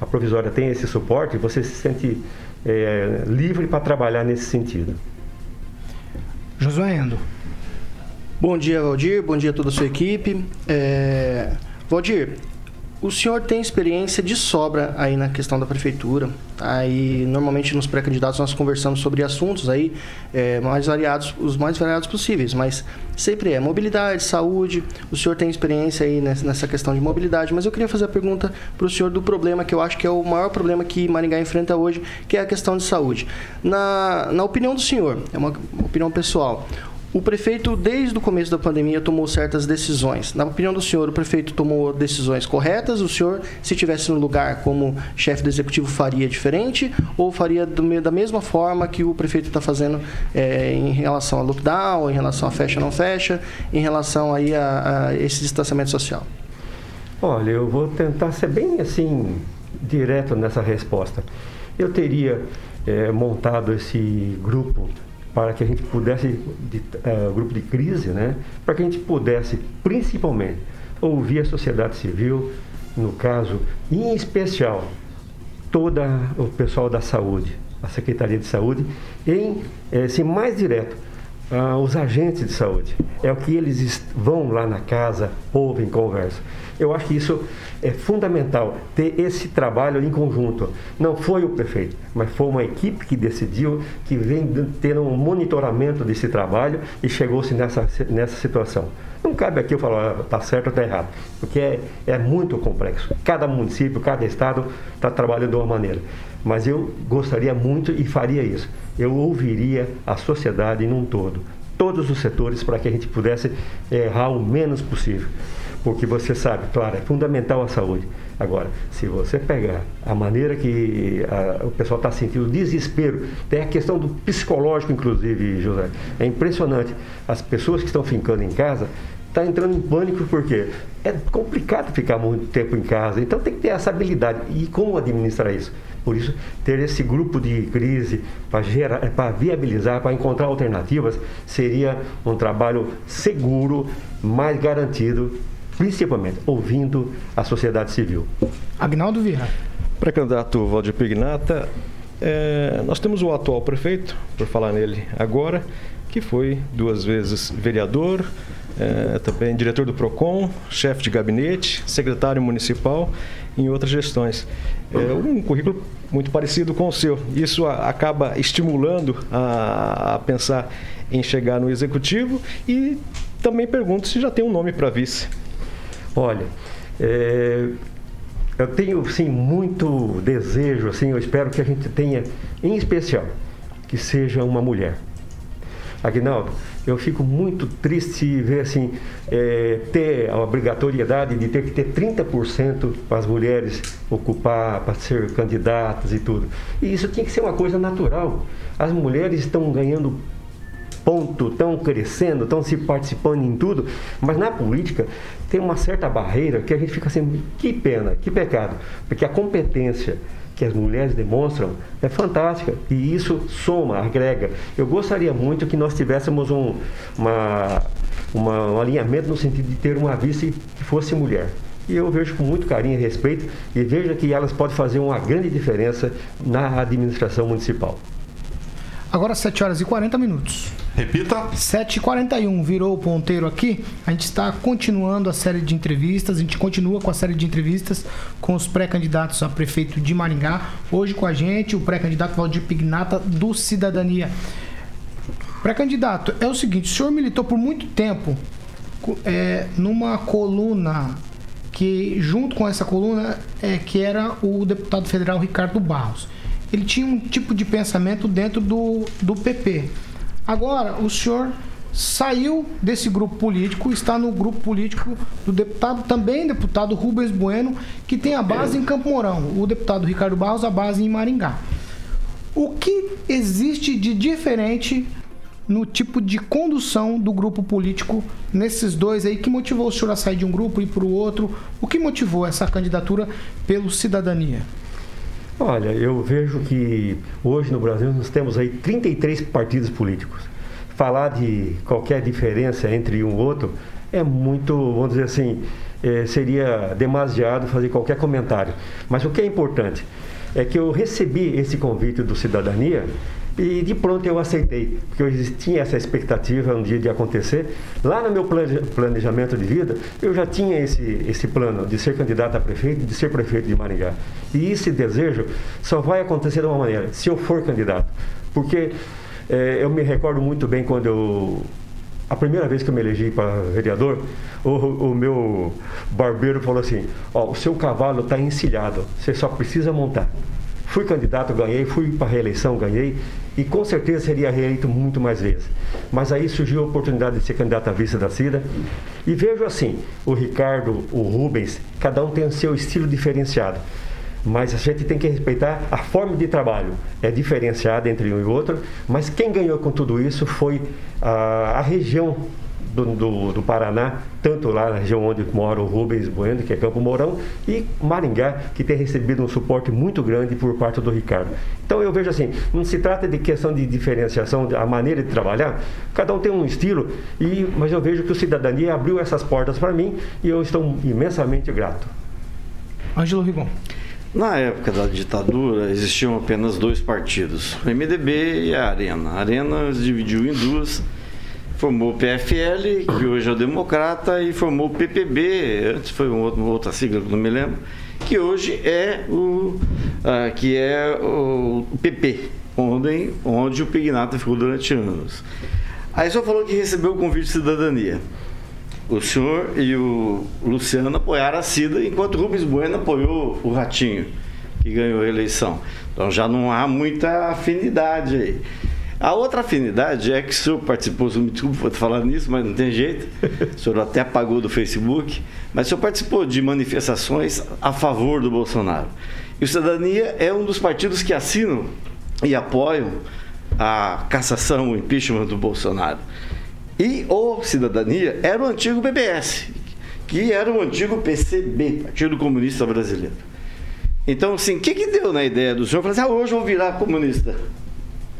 [SPEAKER 11] a provisória tem esse suporte, você se sente é, livre para trabalhar nesse sentido.
[SPEAKER 4] Josué Endo.
[SPEAKER 10] Bom dia, Valdir. Bom dia a toda a sua equipe. É... Valdir, o senhor tem experiência de sobra aí na questão da prefeitura. Aí, normalmente nos pré-candidatos nós conversamos sobre assuntos aí é, mais variados, os mais variados possíveis, mas sempre é mobilidade, saúde. O senhor tem experiência aí nessa questão de mobilidade, mas eu queria fazer a pergunta para o senhor do problema que eu acho que é o maior problema que Maringá enfrenta hoje, que é a questão de saúde. Na, na opinião do senhor, é uma opinião pessoal, o prefeito, desde o começo da pandemia, tomou certas decisões. Na opinião do senhor, o prefeito tomou decisões corretas? O senhor, se tivesse no lugar como chefe do executivo, faria diferente? Ou faria do, da mesma forma que o prefeito está fazendo é, em relação a lockdown, em relação a fecha não fecha, em relação aí a, a esse distanciamento social?
[SPEAKER 11] Olha, eu vou tentar ser bem assim, direto nessa resposta. Eu teria é, montado esse grupo para que a gente pudesse, de, uh, grupo de crise, né, para que a gente pudesse, principalmente, ouvir a sociedade civil, no caso, em especial, todo o pessoal da saúde, a Secretaria de Saúde, em eh, ser mais direto, uh, os agentes de saúde. É o que eles vão lá na casa, ouvem, conversam. Eu acho que isso é fundamental, ter esse trabalho em conjunto. Não foi o prefeito, mas foi uma equipe que decidiu, que vem tendo um monitoramento desse trabalho e chegou-se nessa, nessa situação. Não cabe aqui eu falar está certo ou está errado, porque é, é muito complexo. Cada município, cada estado está trabalhando de uma maneira. Mas eu gostaria muito e faria isso. Eu ouviria a sociedade num todo, todos os setores, para que a gente pudesse errar o menos possível porque você sabe, claro, é fundamental a saúde. Agora, se você pegar a maneira que a, o pessoal está sentindo desespero, tem a questão do psicológico, inclusive, José. É impressionante. As pessoas que estão ficando em casa estão tá entrando em pânico porque é complicado ficar muito tempo em casa. Então tem que ter essa habilidade. E como administrar isso? Por isso, ter esse grupo de crise para viabilizar, para encontrar alternativas, seria um trabalho seguro, mais garantido principalmente ouvindo a sociedade civil.
[SPEAKER 4] Agnaldo Vieira.
[SPEAKER 12] Pré-candidato Valdir Pignata, é, nós temos o atual prefeito, por falar nele agora, que foi duas vezes vereador, é, também diretor do PROCON, chefe de gabinete, secretário municipal em outras gestões. É um currículo muito parecido com o seu. Isso a, acaba estimulando a, a pensar em chegar no executivo e também pergunto se já tem um nome para vice.
[SPEAKER 11] Olha, é, eu tenho sim muito desejo, assim, eu espero que a gente tenha, em especial, que seja uma mulher. Aguinaldo, eu fico muito triste ver assim, é, ter a obrigatoriedade de ter que ter 30% para as mulheres ocupar, para ser candidatas e tudo. E isso tinha que ser uma coisa natural. As mulheres estão ganhando ponto, estão crescendo, estão se participando em tudo, mas na política tem uma certa barreira que a gente fica assim, que pena, que pecado, porque a competência que as mulheres demonstram é fantástica e isso soma, agrega. Eu gostaria muito que nós tivéssemos um, uma, uma, um alinhamento no sentido de ter uma vice que fosse mulher. E eu vejo com muito carinho e respeito e vejo que elas podem fazer uma grande diferença na administração municipal.
[SPEAKER 4] Agora 7 horas e 40 minutos.
[SPEAKER 2] Repita.
[SPEAKER 4] 7h41, virou o ponteiro aqui. A gente está continuando a série de entrevistas. A gente continua com a série de entrevistas com os pré-candidatos a prefeito de Maringá. Hoje com a gente, o pré-candidato Valdir Pignata do Cidadania. Pré-candidato, é o seguinte: o senhor militou por muito tempo é, numa coluna que junto com essa coluna é que era o deputado federal Ricardo Barros. Ele tinha um tipo de pensamento dentro do, do PP. Agora, o senhor saiu desse grupo político, está no grupo político do deputado, também deputado Rubens Bueno, que tem a base em Campo Mourão. O deputado Ricardo Barros, a base em Maringá. O que existe de diferente no tipo de condução do grupo político nesses dois aí? Que motivou o senhor a sair de um grupo e para o outro? O que motivou essa candidatura pelo Cidadania?
[SPEAKER 11] Olha, eu vejo que hoje no Brasil nós temos aí 33 partidos políticos. Falar de qualquer diferença entre um e outro é muito, vamos dizer assim, é, seria demasiado fazer qualquer comentário. Mas o que é importante é que eu recebi esse convite do Cidadania e de pronto eu aceitei, porque eu tinha essa expectativa um dia de acontecer. Lá no meu planejamento de vida, eu já tinha esse, esse plano de ser candidato a prefeito, de ser prefeito de Maringá. E esse desejo só vai acontecer de uma maneira, se eu for candidato. Porque é, eu me recordo muito bem quando eu a primeira vez que eu me elegi para vereador, o, o meu barbeiro falou assim: Ó, o seu cavalo está encilhado, você só precisa montar. Fui candidato, ganhei, fui para a reeleição, ganhei, e com certeza seria reeleito muito mais vezes. Mas aí surgiu a oportunidade de ser candidato à vista da CIDA. E vejo assim: o Ricardo, o Rubens, cada um tem o seu estilo diferenciado. Mas a gente tem que respeitar a forma de trabalho. É diferenciada entre um e outro, mas quem ganhou com tudo isso foi a, a região do, do, do, Paraná, tanto lá na região onde mora o Rubens Bueno, que é Campo Mourão, e Maringá, que tem recebido um suporte muito grande por parte do Ricardo. Então eu vejo assim, não se trata de questão de diferenciação, a maneira de trabalhar, cada um tem um estilo, e, mas eu vejo que o Cidadania abriu essas portas para mim e eu estou imensamente grato.
[SPEAKER 4] Ângelo Rigon.
[SPEAKER 9] Na época da ditadura existiam apenas dois partidos, o MDB e a Arena. A Arena dividiu em duas formou o PFL, que hoje é o Democrata, e formou o PPB, antes foi uma outra sigla que não me lembro, que hoje é o, uh, que é o PP, onde, onde o Pignato ficou durante anos. Aí só falou que recebeu o convite de cidadania. O senhor e o Luciano apoiaram a Cida, enquanto o Rubens Bueno apoiou o Ratinho, que ganhou a eleição. Então já não há muita afinidade aí. A outra afinidade é que o senhor participou, me por falar nisso, mas não tem jeito. O senhor até apagou do Facebook, mas o senhor participou de manifestações a favor do Bolsonaro. E o Cidadania é um dos partidos que assinam e apoiam a cassação, o impeachment do Bolsonaro. E o Cidadania era o antigo BBS, que era o antigo PCB, Partido Comunista Brasileiro. Então, assim, o que, que deu na ideia do senhor? Falar assim, ah, hoje eu vou virar comunista.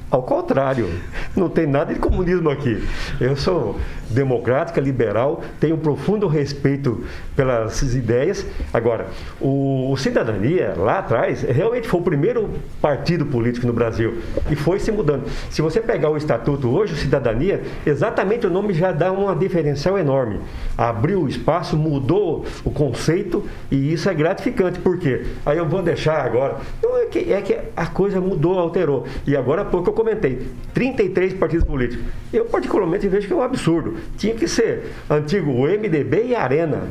[SPEAKER 11] Ao contrário, não tem nada de comunismo aqui. Eu sou democrática, liberal, tenho profundo respeito pelas ideias. Agora, o, o, Cidadania, lá atrás, realmente foi o primeiro partido político no Brasil e foi se mudando. Se você pegar o estatuto hoje, o Cidadania, exatamente o nome já dá uma diferencial enorme. Abriu o espaço, mudou o conceito e isso é gratificante. Por quê? Aí eu vou deixar agora. É que, é que a coisa mudou, alterou. E agora há pouco eu comentei: 33 partidos políticos. Eu, particularmente, vejo que é um absurdo. Tinha que ser antigo MDB e Arena.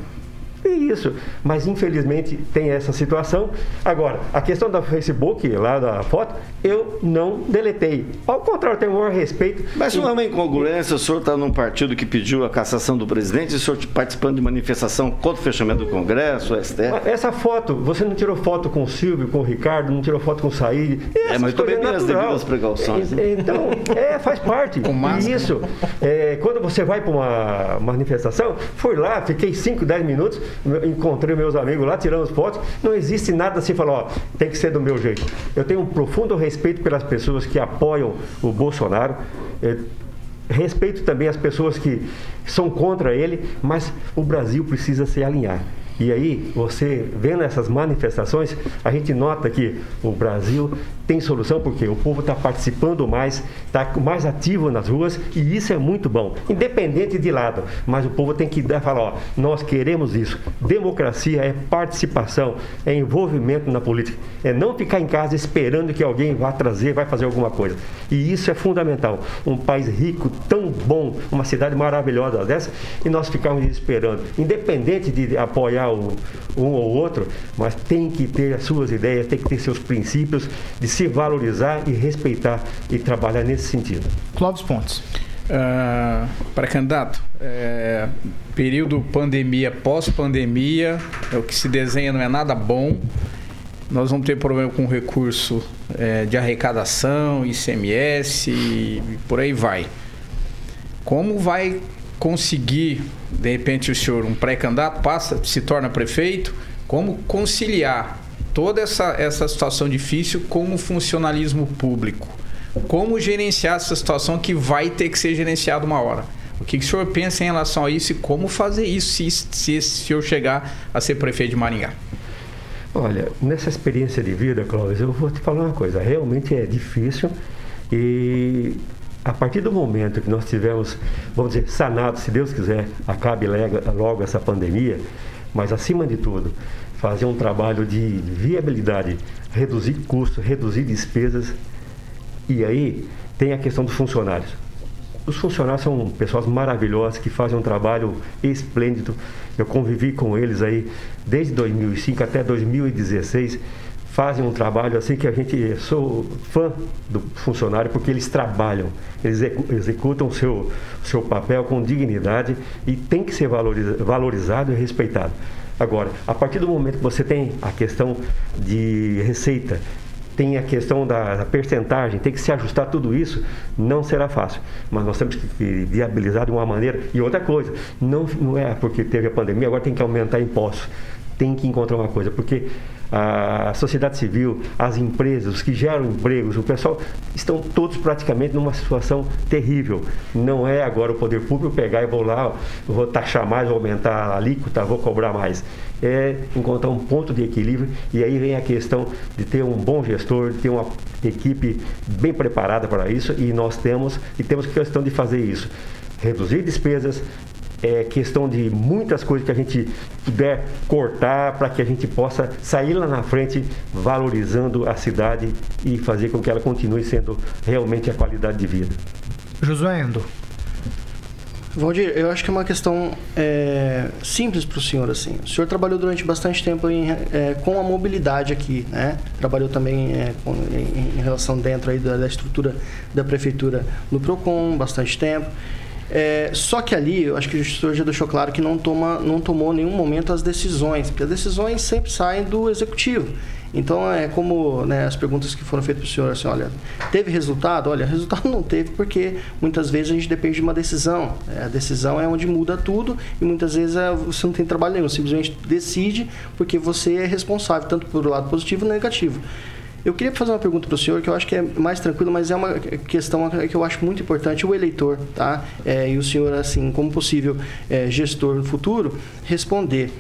[SPEAKER 11] É isso. Mas infelizmente tem essa situação. Agora, a questão da Facebook, lá da foto, eu não deletei. Ao contrário, tenho o maior respeito.
[SPEAKER 9] Mas não é uma incongruência, o senhor está num partido que pediu a cassação do presidente e o senhor participando de manifestação contra o fechamento do Congresso, o STF?
[SPEAKER 11] Essa foto, você não tirou foto com o Silvio, com o Ricardo, não tirou foto com o Said.
[SPEAKER 9] É, mas também tem as devidas precauções.
[SPEAKER 11] Né? Então, é, faz parte. E isso, é, quando você vai para uma manifestação, fui lá, fiquei 5, 10 minutos, encontrei meus amigos lá, tirando fotos, não existe nada assim, falar, ó, tem que ser do meu jeito. Eu tenho um profundo respeito pelas pessoas que apoiam o Bolsonaro. É, respeito também as pessoas que são contra ele, mas o Brasil precisa se alinhar. E aí, você vendo essas manifestações, a gente nota que o Brasil tem solução porque o povo está participando mais, está mais ativo nas ruas e isso é muito bom, independente de lado. Mas o povo tem que dar, falar: ó, nós queremos isso. Democracia é participação, é envolvimento na política, é não ficar em casa esperando que alguém vá trazer, vai fazer alguma coisa. E isso é fundamental. Um país rico, tão bom, uma cidade maravilhosa dessa, e nós ficamos esperando, independente de apoiar criticar o, um ou outro, mas tem que ter as suas ideias, tem que ter seus princípios de se valorizar e respeitar e trabalhar nesse sentido.
[SPEAKER 4] Clóvis Pontes.
[SPEAKER 6] Uh, para candidato, é, período pandemia, pós-pandemia, é o que se desenha não é nada bom. Nós vamos ter problema com recurso é, de arrecadação, ICMS e por aí vai. Como vai conseguir, de repente, o senhor, um pré-candidato, passa, se torna prefeito, como conciliar toda essa, essa situação difícil com o funcionalismo público? Como gerenciar essa situação que vai ter que ser gerenciada uma hora? O que, que o senhor pensa em relação a isso e como fazer isso se, se, se senhor chegar a ser prefeito de Maringá?
[SPEAKER 11] Olha, nessa experiência de vida, Cláudio, eu vou te falar uma coisa. Realmente é difícil e a partir do momento que nós tivermos, vamos dizer, sanado, se Deus quiser, acabe logo essa pandemia, mas acima de tudo, fazer um trabalho de viabilidade, reduzir custos, reduzir despesas. E aí tem a questão dos funcionários. Os funcionários são pessoas maravilhosas que fazem um trabalho esplêndido. Eu convivi com eles aí desde 2005 até 2016. Fazem um trabalho assim que a gente sou fã do funcionário porque eles trabalham, eles executam o seu, seu papel com dignidade e tem que ser valorizado e respeitado. Agora, a partir do momento que você tem a questão de receita, tem a questão da, percentagem, tem que se ajustar tudo isso, não será fácil. Mas nós temos que viabilizar de uma maneira. E outra coisa, não, não é porque teve a pandemia, agora tem que aumentar impostos. Tem que encontrar uma coisa, porque a sociedade civil, as empresas, os que geram empregos, o pessoal estão todos praticamente numa situação terrível. Não é agora o poder público pegar e vou lá, vou taxar mais, vou aumentar a alíquota, vou cobrar mais. É encontrar um ponto de equilíbrio e aí vem a questão de ter um bom gestor, de ter uma equipe bem preparada para isso e nós temos e temos questão de fazer isso reduzir despesas, é questão de muitas coisas que a gente puder cortar para que a gente possa sair lá na frente valorizando a cidade e fazer com que ela continue sendo realmente a qualidade de vida.
[SPEAKER 4] Josué Endo.
[SPEAKER 10] Valdir, eu acho que é uma questão é, simples para o senhor. Assim. O senhor trabalhou durante bastante tempo em, é, com a mobilidade aqui, né? Trabalhou também é, com, em, em, relação dentro aí da, da estrutura da prefeitura no Procon, bastante tempo. É, só que ali, eu acho que o gestor já deixou claro que não, toma, não tomou em nenhum momento as decisões, porque as decisões sempre saem do executivo. Então, é como né, as perguntas que foram feitas para o senhor, assim, olha, teve resultado? Olha, resultado não teve porque muitas vezes a gente depende de uma decisão. É, a decisão é onde muda tudo e muitas vezes é, você não tem trabalho nenhum, simplesmente decide porque você é responsável, tanto por lado positivo e negativo. Eu queria fazer uma pergunta para o senhor, que eu acho que é mais tranquilo, mas é uma questão que eu acho muito importante, o eleitor, tá? É, e o senhor, assim, como possível é, gestor no futuro, responder.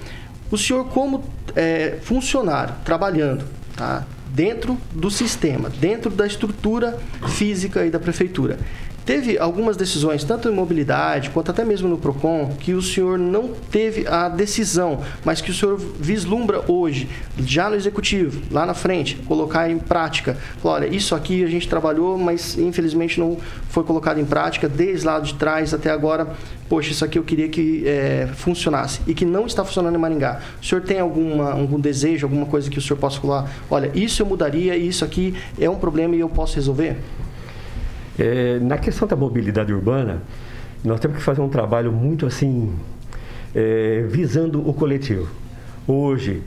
[SPEAKER 10] O senhor, como é, funcionário, trabalhando, tá? Dentro do sistema, dentro da estrutura física e da prefeitura, Teve algumas decisões, tanto em mobilidade quanto até mesmo no PROCON, que o senhor não teve a decisão, mas que o senhor vislumbra hoje, já no executivo, lá na frente, colocar em prática. Olha, isso aqui a gente trabalhou, mas infelizmente não foi colocado em prática desde lá de trás até agora. Poxa, isso aqui eu queria que é, funcionasse e que não está funcionando em Maringá. O senhor tem alguma, algum desejo, alguma coisa que o senhor possa falar? Olha, isso eu mudaria, isso aqui é um problema e eu posso resolver?
[SPEAKER 11] É, na questão da mobilidade urbana, nós temos que fazer um trabalho muito assim, é, visando o coletivo. Hoje,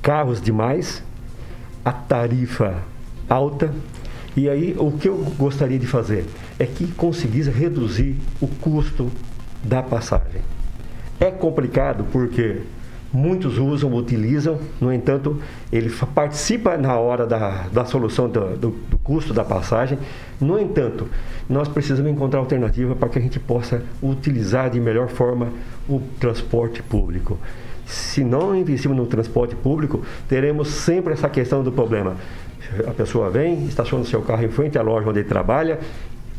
[SPEAKER 11] carros demais, a tarifa alta, e aí o que eu gostaria de fazer é que conseguisse reduzir o custo da passagem. É complicado porque muitos usam, utilizam, no entanto, ele participa na hora da, da solução do, do, do custo da passagem. No entanto, nós precisamos encontrar alternativa para que a gente possa utilizar de melhor forma o transporte público. Se não investirmos no transporte público, teremos sempre essa questão do problema. A pessoa vem, estaciona o seu carro em frente à loja onde ele trabalha,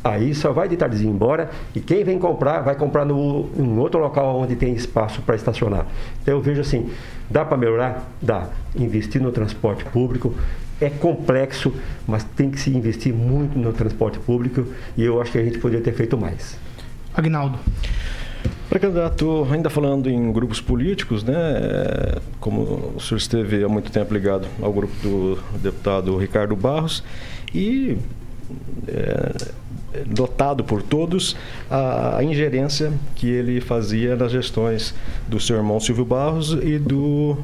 [SPEAKER 11] Aí só vai de tardezinho embora e quem vem comprar, vai comprar no, em outro local onde tem espaço para estacionar. Então eu vejo assim, dá para melhorar? Dá. Investir no transporte público é complexo, mas tem que se investir muito no transporte público e eu acho que a gente poderia ter feito mais.
[SPEAKER 4] Agnaldo.
[SPEAKER 12] Pré-candidato, ainda falando em grupos políticos, né? é, Como o senhor esteve há muito tempo ligado ao grupo do deputado Ricardo Barros e é, notado por todos a, a ingerência que ele fazia nas gestões do seu irmão Silvio Barros e do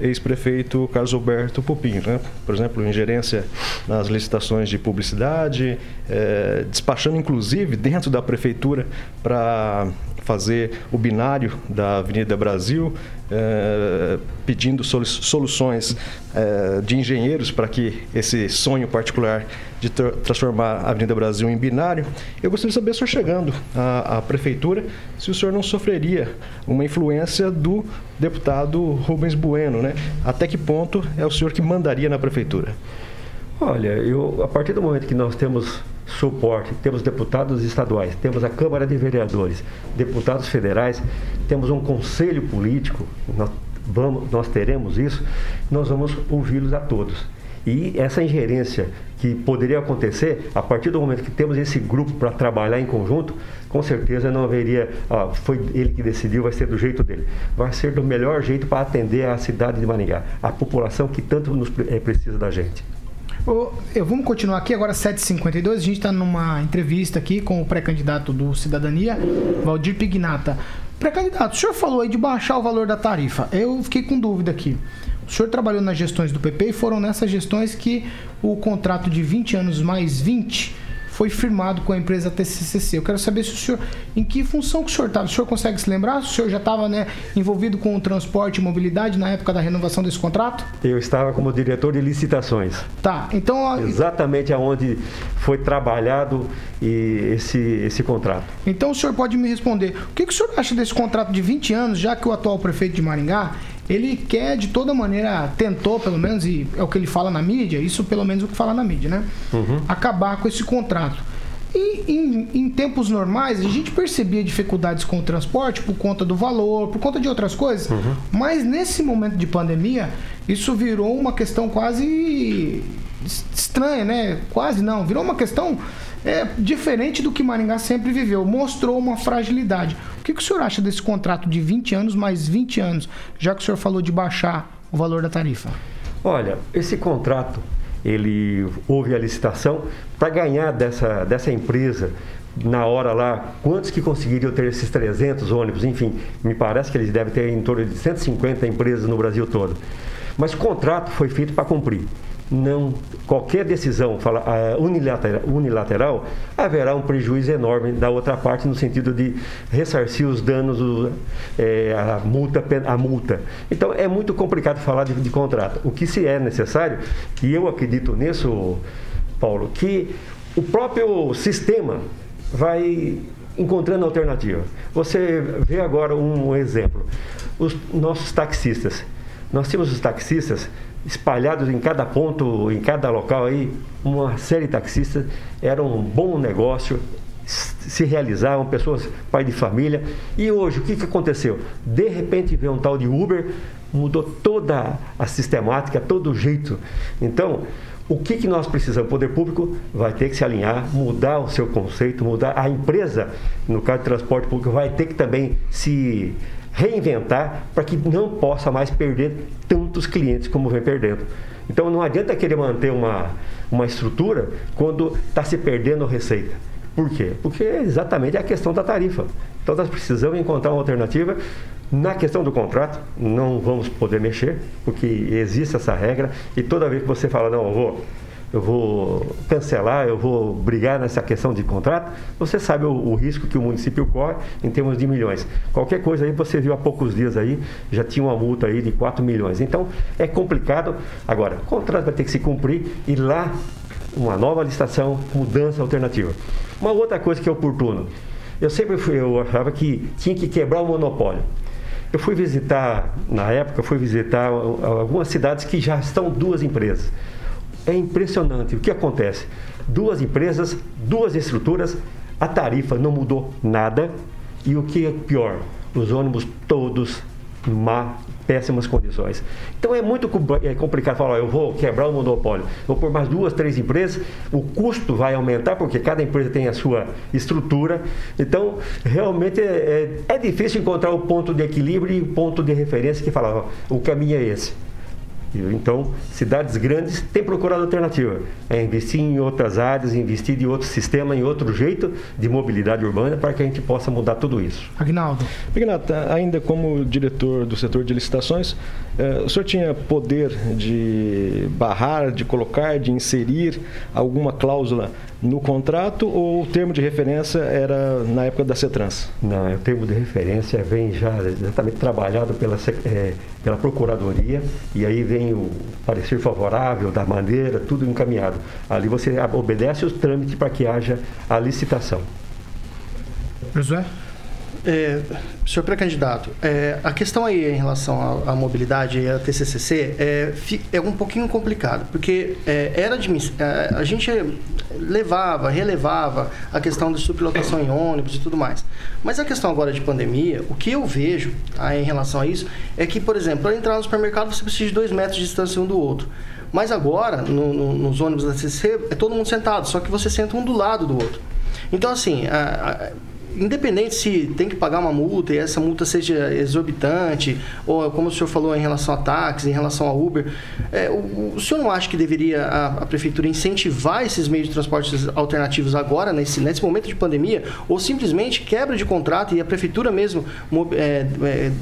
[SPEAKER 12] ex-prefeito Carlos Alberto Pupim, né? por exemplo, ingerência nas licitações de publicidade, eh, despachando inclusive dentro da prefeitura para fazer o binário da Avenida Brasil, eh, pedindo solu soluções eh, de engenheiros para que esse sonho particular de tra transformar a Avenida Brasil em binário. Eu gostaria de saber, senhor chegando à, à prefeitura, se o senhor não sofreria uma influência do deputado Rubens Bueno, né? Até que ponto é o senhor que mandaria na prefeitura?
[SPEAKER 11] Olha, eu, a partir do momento que nós temos suporte, temos deputados estaduais, temos a Câmara de Vereadores, deputados federais, temos um conselho político, nós, vamos, nós teremos isso, nós vamos ouvi-los a todos. E essa ingerência que poderia acontecer, a partir do momento que temos esse grupo para trabalhar em conjunto, com certeza não haveria, ah, foi ele que decidiu, vai ser do jeito dele. Vai ser do melhor jeito para atender a cidade de Maringá, a população que tanto nos, é, precisa da gente.
[SPEAKER 4] Eu, vamos continuar aqui, agora 7h52. A gente está numa entrevista aqui com o pré-candidato do Cidadania, Valdir Pignata. Pré-candidato, o senhor falou aí de baixar o valor da tarifa. Eu fiquei com dúvida aqui. O senhor trabalhou nas gestões do PP e foram nessas gestões que o contrato de 20 anos mais 20 foi firmado com a empresa TCCC. Eu quero saber se o senhor, em que função que o senhor estava? O senhor consegue se lembrar? Se o senhor já estava né, envolvido com o transporte e mobilidade na época da renovação desse contrato?
[SPEAKER 11] Eu estava como diretor de licitações.
[SPEAKER 4] Tá, então...
[SPEAKER 11] Exatamente aonde foi trabalhado esse, esse contrato.
[SPEAKER 4] Então o senhor pode me responder, o que, que o senhor acha desse contrato de 20 anos, já que o atual prefeito de Maringá, ele quer de toda maneira, tentou pelo menos, e é o que ele fala na mídia, isso pelo menos é o que fala na mídia, né?
[SPEAKER 11] Uhum.
[SPEAKER 4] Acabar com esse contrato. E em, em, tempos normais, a gente percebia dificuldades com o transporte por conta do valor, por conta de outras coisas.
[SPEAKER 11] Uhum.
[SPEAKER 4] Mas nesse momento de pandemia, isso virou uma questão quase estranha, né? Quase não. Virou uma questão é, diferente do que Maringá sempre viveu. Mostrou uma fragilidade. O que, que o senhor acha desse contrato de 20 anos mais 20 anos, já que o senhor falou de baixar o valor da tarifa?
[SPEAKER 11] Olha, esse contrato ele houve a licitação para ganhar dessa, dessa empresa na hora lá, quantos que conseguiriam ter esses 300 ônibus, enfim, me parece que eles devem ter em torno de 150 empresas no Brasil todo. Mas o contrato foi feito para cumprir não qualquer decisão fala, uh, unilateral, unilateral, haverá um prejuízo enorme da outra parte no sentido de ressarcir os danos, o, é, a, multa, a multa. Então é muito complicado falar de, de contrato. O que se é necessário, e eu acredito nisso, Paulo, que o próprio sistema vai encontrando alternativa. Você vê agora um exemplo. Os nossos taxistas. Nós temos os taxistas espalhados em cada ponto, em cada local aí, uma série de taxistas, era um bom negócio, se realizavam, pessoas, pai de família. E hoje, o que, que aconteceu? De repente veio um tal de Uber, mudou toda a sistemática, todo o jeito. Então, o que, que nós precisamos? O poder público vai ter que se alinhar, mudar o seu conceito, mudar. A empresa, no caso de transporte público, vai ter que também se reinventar para que não possa mais perder tantos clientes como vem perdendo. Então não adianta querer manter uma, uma estrutura quando está se perdendo receita. Por quê? Porque é exatamente a questão da tarifa. Então nós precisamos encontrar uma alternativa. Na questão do contrato, não vamos poder mexer, porque existe essa regra, e toda vez que você fala, não, eu vou eu vou cancelar, eu vou brigar nessa questão de contrato, você sabe o, o, risco que o município corre em termos de milhões. Qualquer coisa aí, você viu há poucos dias aí, já tinha uma multa aí de 4 milhões. Então, é complicado. Agora, o contrato vai ter que se cumprir e lá uma nova licitação, mudança alternativa. Uma outra coisa que é oportuno. Eu sempre fui, eu achava que tinha que quebrar o monopólio. Eu fui visitar, na época, fui visitar algumas cidades que já estão duas empresas. É impressionante o que acontece. Duas empresas, duas estruturas, a tarifa não mudou nada e o que é pior, os ônibus todos má, péssimas condições. Então é muito é complicado falar, eu vou quebrar o monopólio, vou por mais duas, três empresas, o custo vai aumentar, porque cada empresa tem a sua estrutura. Então, realmente é, é, é difícil encontrar o ponto de equilíbrio e o ponto de referência que fala, o caminho é esse. Então, cidades grandes têm procurado alternativa. É investir em outras áreas, investir em outro sistema, em outro jeito de mobilidade urbana para que a gente possa mudar tudo isso.
[SPEAKER 4] Agnaldo.
[SPEAKER 12] Agnaldo, ainda como diretor do setor de licitações, eh, o senhor tinha poder de barrar, de colocar, de inserir alguma cláusula no contrato ou o termo de referência era na época da CETRANS?
[SPEAKER 11] Não, o termo de referência vem já exatamente trabalhado pela, é, pela Procuradoria e aí vem o parecer favorável da maneira, tudo encaminhado. Ali você obedece os trâmites para que haja a licitação.
[SPEAKER 4] Josué?
[SPEAKER 10] É, senhor pré-candidato, é, a questão aí em relação à, mobilidade e à TCCC é, é, um pouquinho complicado, porque é, era de, é, a gente levava, relevava a questão de superlotação em ônibus e tudo mais. Mas a questão agora de pandemia, o que eu vejo tá, em relação a isso é que, por exemplo, para entrar no supermercado você precisa de dois metros de distância um do outro. Mas agora, no, no, nos ônibus da TCC, é todo mundo sentado, só que você senta um do lado do outro. Então, assim, a, a, independente se tem que pagar uma multa e essa multa seja exorbitante, ou como o senhor falou em relação a táxi, em relação a Uber, é, o, o, senhor não acha que deveria a, a, prefeitura incentivar esses meios de transporte alternativos agora, nesse, nesse momento de pandemia, ou simplesmente quebra de contrato e a prefeitura mesmo é, é,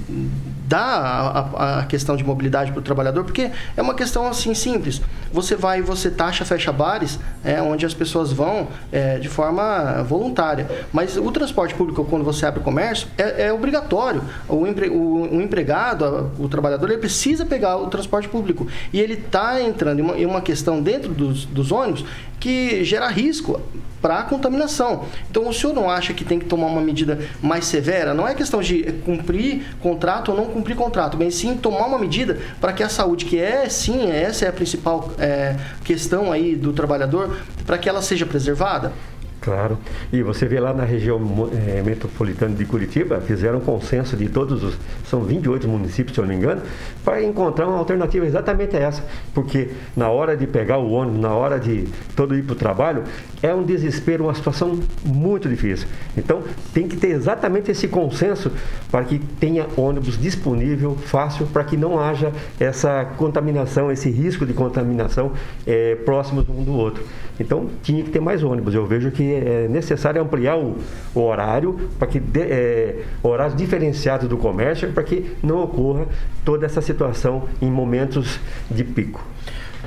[SPEAKER 10] dá a, a, questão de mobilidade para o trabalhador, porque é uma questão assim simples. Você vai e você taxa, fecha bares, é, onde as pessoas vão é, de forma voluntária. Mas o transporte público, quando você abre o comércio, é, é obrigatório. O, empre, o, o, empregado, o trabalhador, ele precisa pegar o transporte público. E ele está entrando em uma, em uma, questão dentro dos, dos ônibus que gera risco para a contaminação. Então, o senhor não acha que tem que tomar uma medida mais severa? Não é questão de cumprir contrato ou não cumprir contrato, mas sim tomar uma medida para que a saúde, que é sim, essa é a principal é, questão aí do trabalhador, para que ela seja preservada?
[SPEAKER 11] Claro. E você vê lá na região é, metropolitana de Curitiba, fizeram um consenso de todos os. São 28 municípios, se eu não me engano, para encontrar uma alternativa exatamente essa. Porque na hora de pegar o ônibus, na hora de todo ir para o trabalho, é um desespero, uma situação muito difícil. Então, tem que ter exatamente esse consenso para que tenha ônibus disponível, fácil, para que não haja essa contaminação, esse risco de contaminação é, próximos um do outro. Então, tinha que ter mais ônibus. Eu vejo que é necessário ampliar o, o horário para que de, é, horários diferenciados do comércio para que não ocorra toda essa situação em momentos de pico.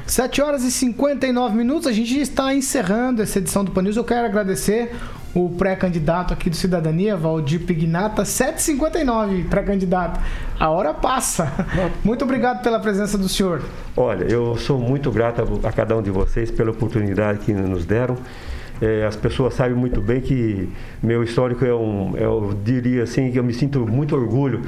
[SPEAKER 4] 7 horas e 59 minutos, a gente está encerrando essa edição do Pan News. Eu quero agradecer o pré-candidato aqui do Cidadania, Valdir Pignata, 7h59, pré-candidato. A hora passa. Muito obrigado pela presença do senhor.
[SPEAKER 11] Olha, eu sou muito grato a cada um de vocês pela oportunidade que nos deram. É, as pessoas sabem muito bem que meu histórico é um, eu diria assim, que eu me sinto muito orgulho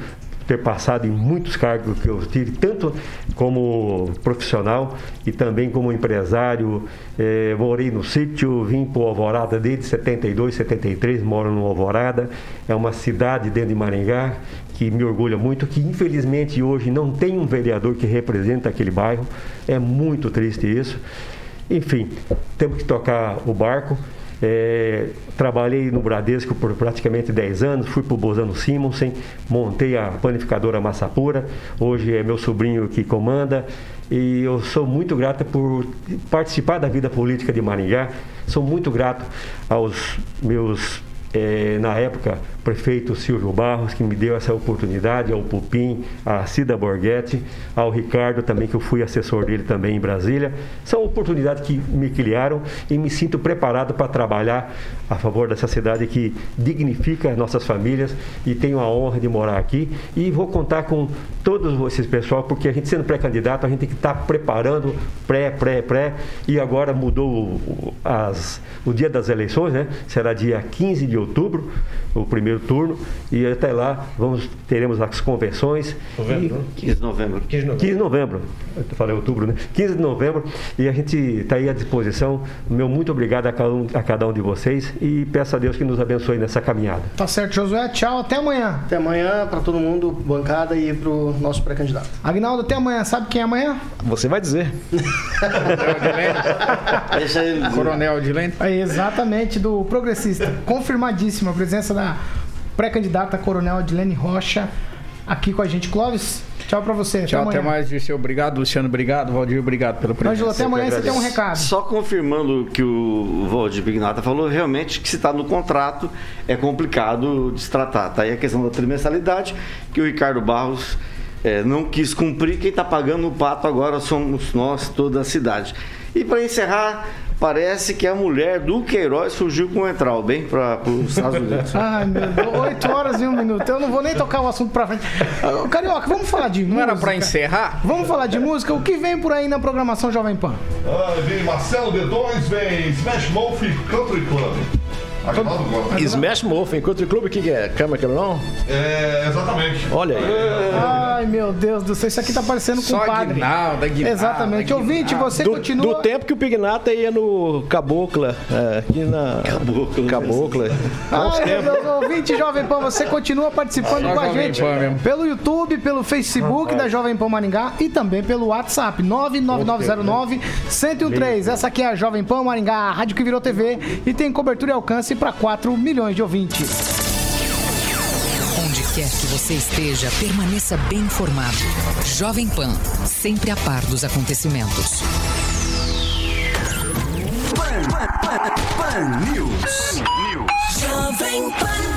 [SPEAKER 11] ter passado em muitos cargos que eu tive, tanto como profissional e também como empresário. É, morei no sítio, vim para o Alvorada desde 72, 73, moro no Alvorada. É uma cidade dentro de Maringá que me orgulha muito, que infelizmente hoje não tem um vereador que representa aquele bairro. É muito triste isso. Enfim, temos que tocar o barco. É, trabalhei no Bradesco por praticamente 10 anos, fui para o Bozano Simonsen, montei a panificadora Massa Pura, hoje é meu sobrinho que comanda e eu sou muito grato por participar da vida política de Maringá, sou muito grato aos meus é, na época, prefeito Silvio Barros, que me deu essa oportunidade, ao Pupim, a Cida Borghetti, ao Ricardo também, que eu fui assessor dele também em Brasília. São oportunidades que me criaram e me sinto preparado para trabalhar a favor dessa cidade que dignifica nossas famílias e tenho a honra de morar aqui. E vou contar com todos esses pessoal, porque a gente sendo pré-candidato, a gente tem que estar tá preparando pré, pré, pré. E agora mudou as, o dia das eleições, né? Será dia 15 de outubro, o primeiro primeiro turno e até lá vamos teremos as convenções.
[SPEAKER 9] Novembro,
[SPEAKER 11] E-
[SPEAKER 9] 15 de novembro.
[SPEAKER 11] 15 de novembro. Eu falei outubro, né? 15 de novembro. E a gente está aí à disposição. Meu muito obrigado a cada, um, a cada um de vocês e peço a Deus que nos abençoe nessa caminhada.
[SPEAKER 4] Tá certo, Josué. Tchau, até amanhã.
[SPEAKER 10] Até amanhã para todo mundo, bancada e para o nosso pré-candidato.
[SPEAKER 4] Agnaldo, até amanhã. Sabe quem é amanhã?
[SPEAKER 12] Você vai dizer.
[SPEAKER 9] Deixa ele dizer.
[SPEAKER 6] Coronel Odilene.
[SPEAKER 4] É exatamente, do progressista. Confirmadíssima a presença da pré-candidata Coronel Adilene Rocha aqui com a gente. Clóvis, tchau pra você.
[SPEAKER 6] Tchau, até
[SPEAKER 4] amanhã.
[SPEAKER 6] mais, Dirceu. Obrigado, Luciano. Obrigado, Valdir. Obrigado pela presença.
[SPEAKER 4] Ângelo, até amanhã você tem um recado.
[SPEAKER 9] Só confirmando o que o Valdir Bignata falou, realmente que se está no contrato é complicado de se tratar. Tá aí a questão da trimestralidade, que o Ricardo Barros eh, não quis cumprir, quem está pagando o pato agora somos nós, toda a cidade. E para encerrar, parece que a mulher do Queiroz fugiu com o Entral, bem para os Estados Unidos.
[SPEAKER 4] Ai, meu Deus, 8 horas e um minuto. Eu não vou nem tocar o assunto pra frente. Carioca, vamos falar de música.
[SPEAKER 6] Não era pra encerrar?
[SPEAKER 4] Vamos falar de música? O que vem por aí na programação Jovem Pan?
[SPEAKER 2] Ah, vem Marcelo D2, vem Smash Mouth Country Club. Agnaldo gosta.
[SPEAKER 12] Smash Mouth, Country Club, o que, que é? Que não?
[SPEAKER 2] É, exatamente.
[SPEAKER 12] Olha aí.
[SPEAKER 4] Ai, meu Deus do céu, isso aqui tá parecendo com o padre.
[SPEAKER 6] Aguinaldo, Aguinaldo,
[SPEAKER 4] Exatamente. Ouvinte, você
[SPEAKER 12] Do,
[SPEAKER 4] continua.
[SPEAKER 12] do tempo que o Pignata ia no Cabocla, é, aqui na.
[SPEAKER 9] Cabocla.
[SPEAKER 12] Cabocla. Há uns
[SPEAKER 4] Ai, meu. Deus, ouvinte Jovem Pan, você continua participando
[SPEAKER 6] Só
[SPEAKER 4] com a gente
[SPEAKER 6] Pan mesmo.
[SPEAKER 4] pelo YouTube, pelo Facebook da Jovem Pan Maringá e também pelo WhatsApp 99909-1013. Essa aqui é a Jovem Pan Maringá, a rádio que virou TV e tem cobertura e alcance para 4 milhões de ouvintes.
[SPEAKER 13] Onde quer que você esteja, permaneça bem informado. Jovem Pan, sempre a par dos acontecimentos.
[SPEAKER 14] Pan News. Jovem Pan.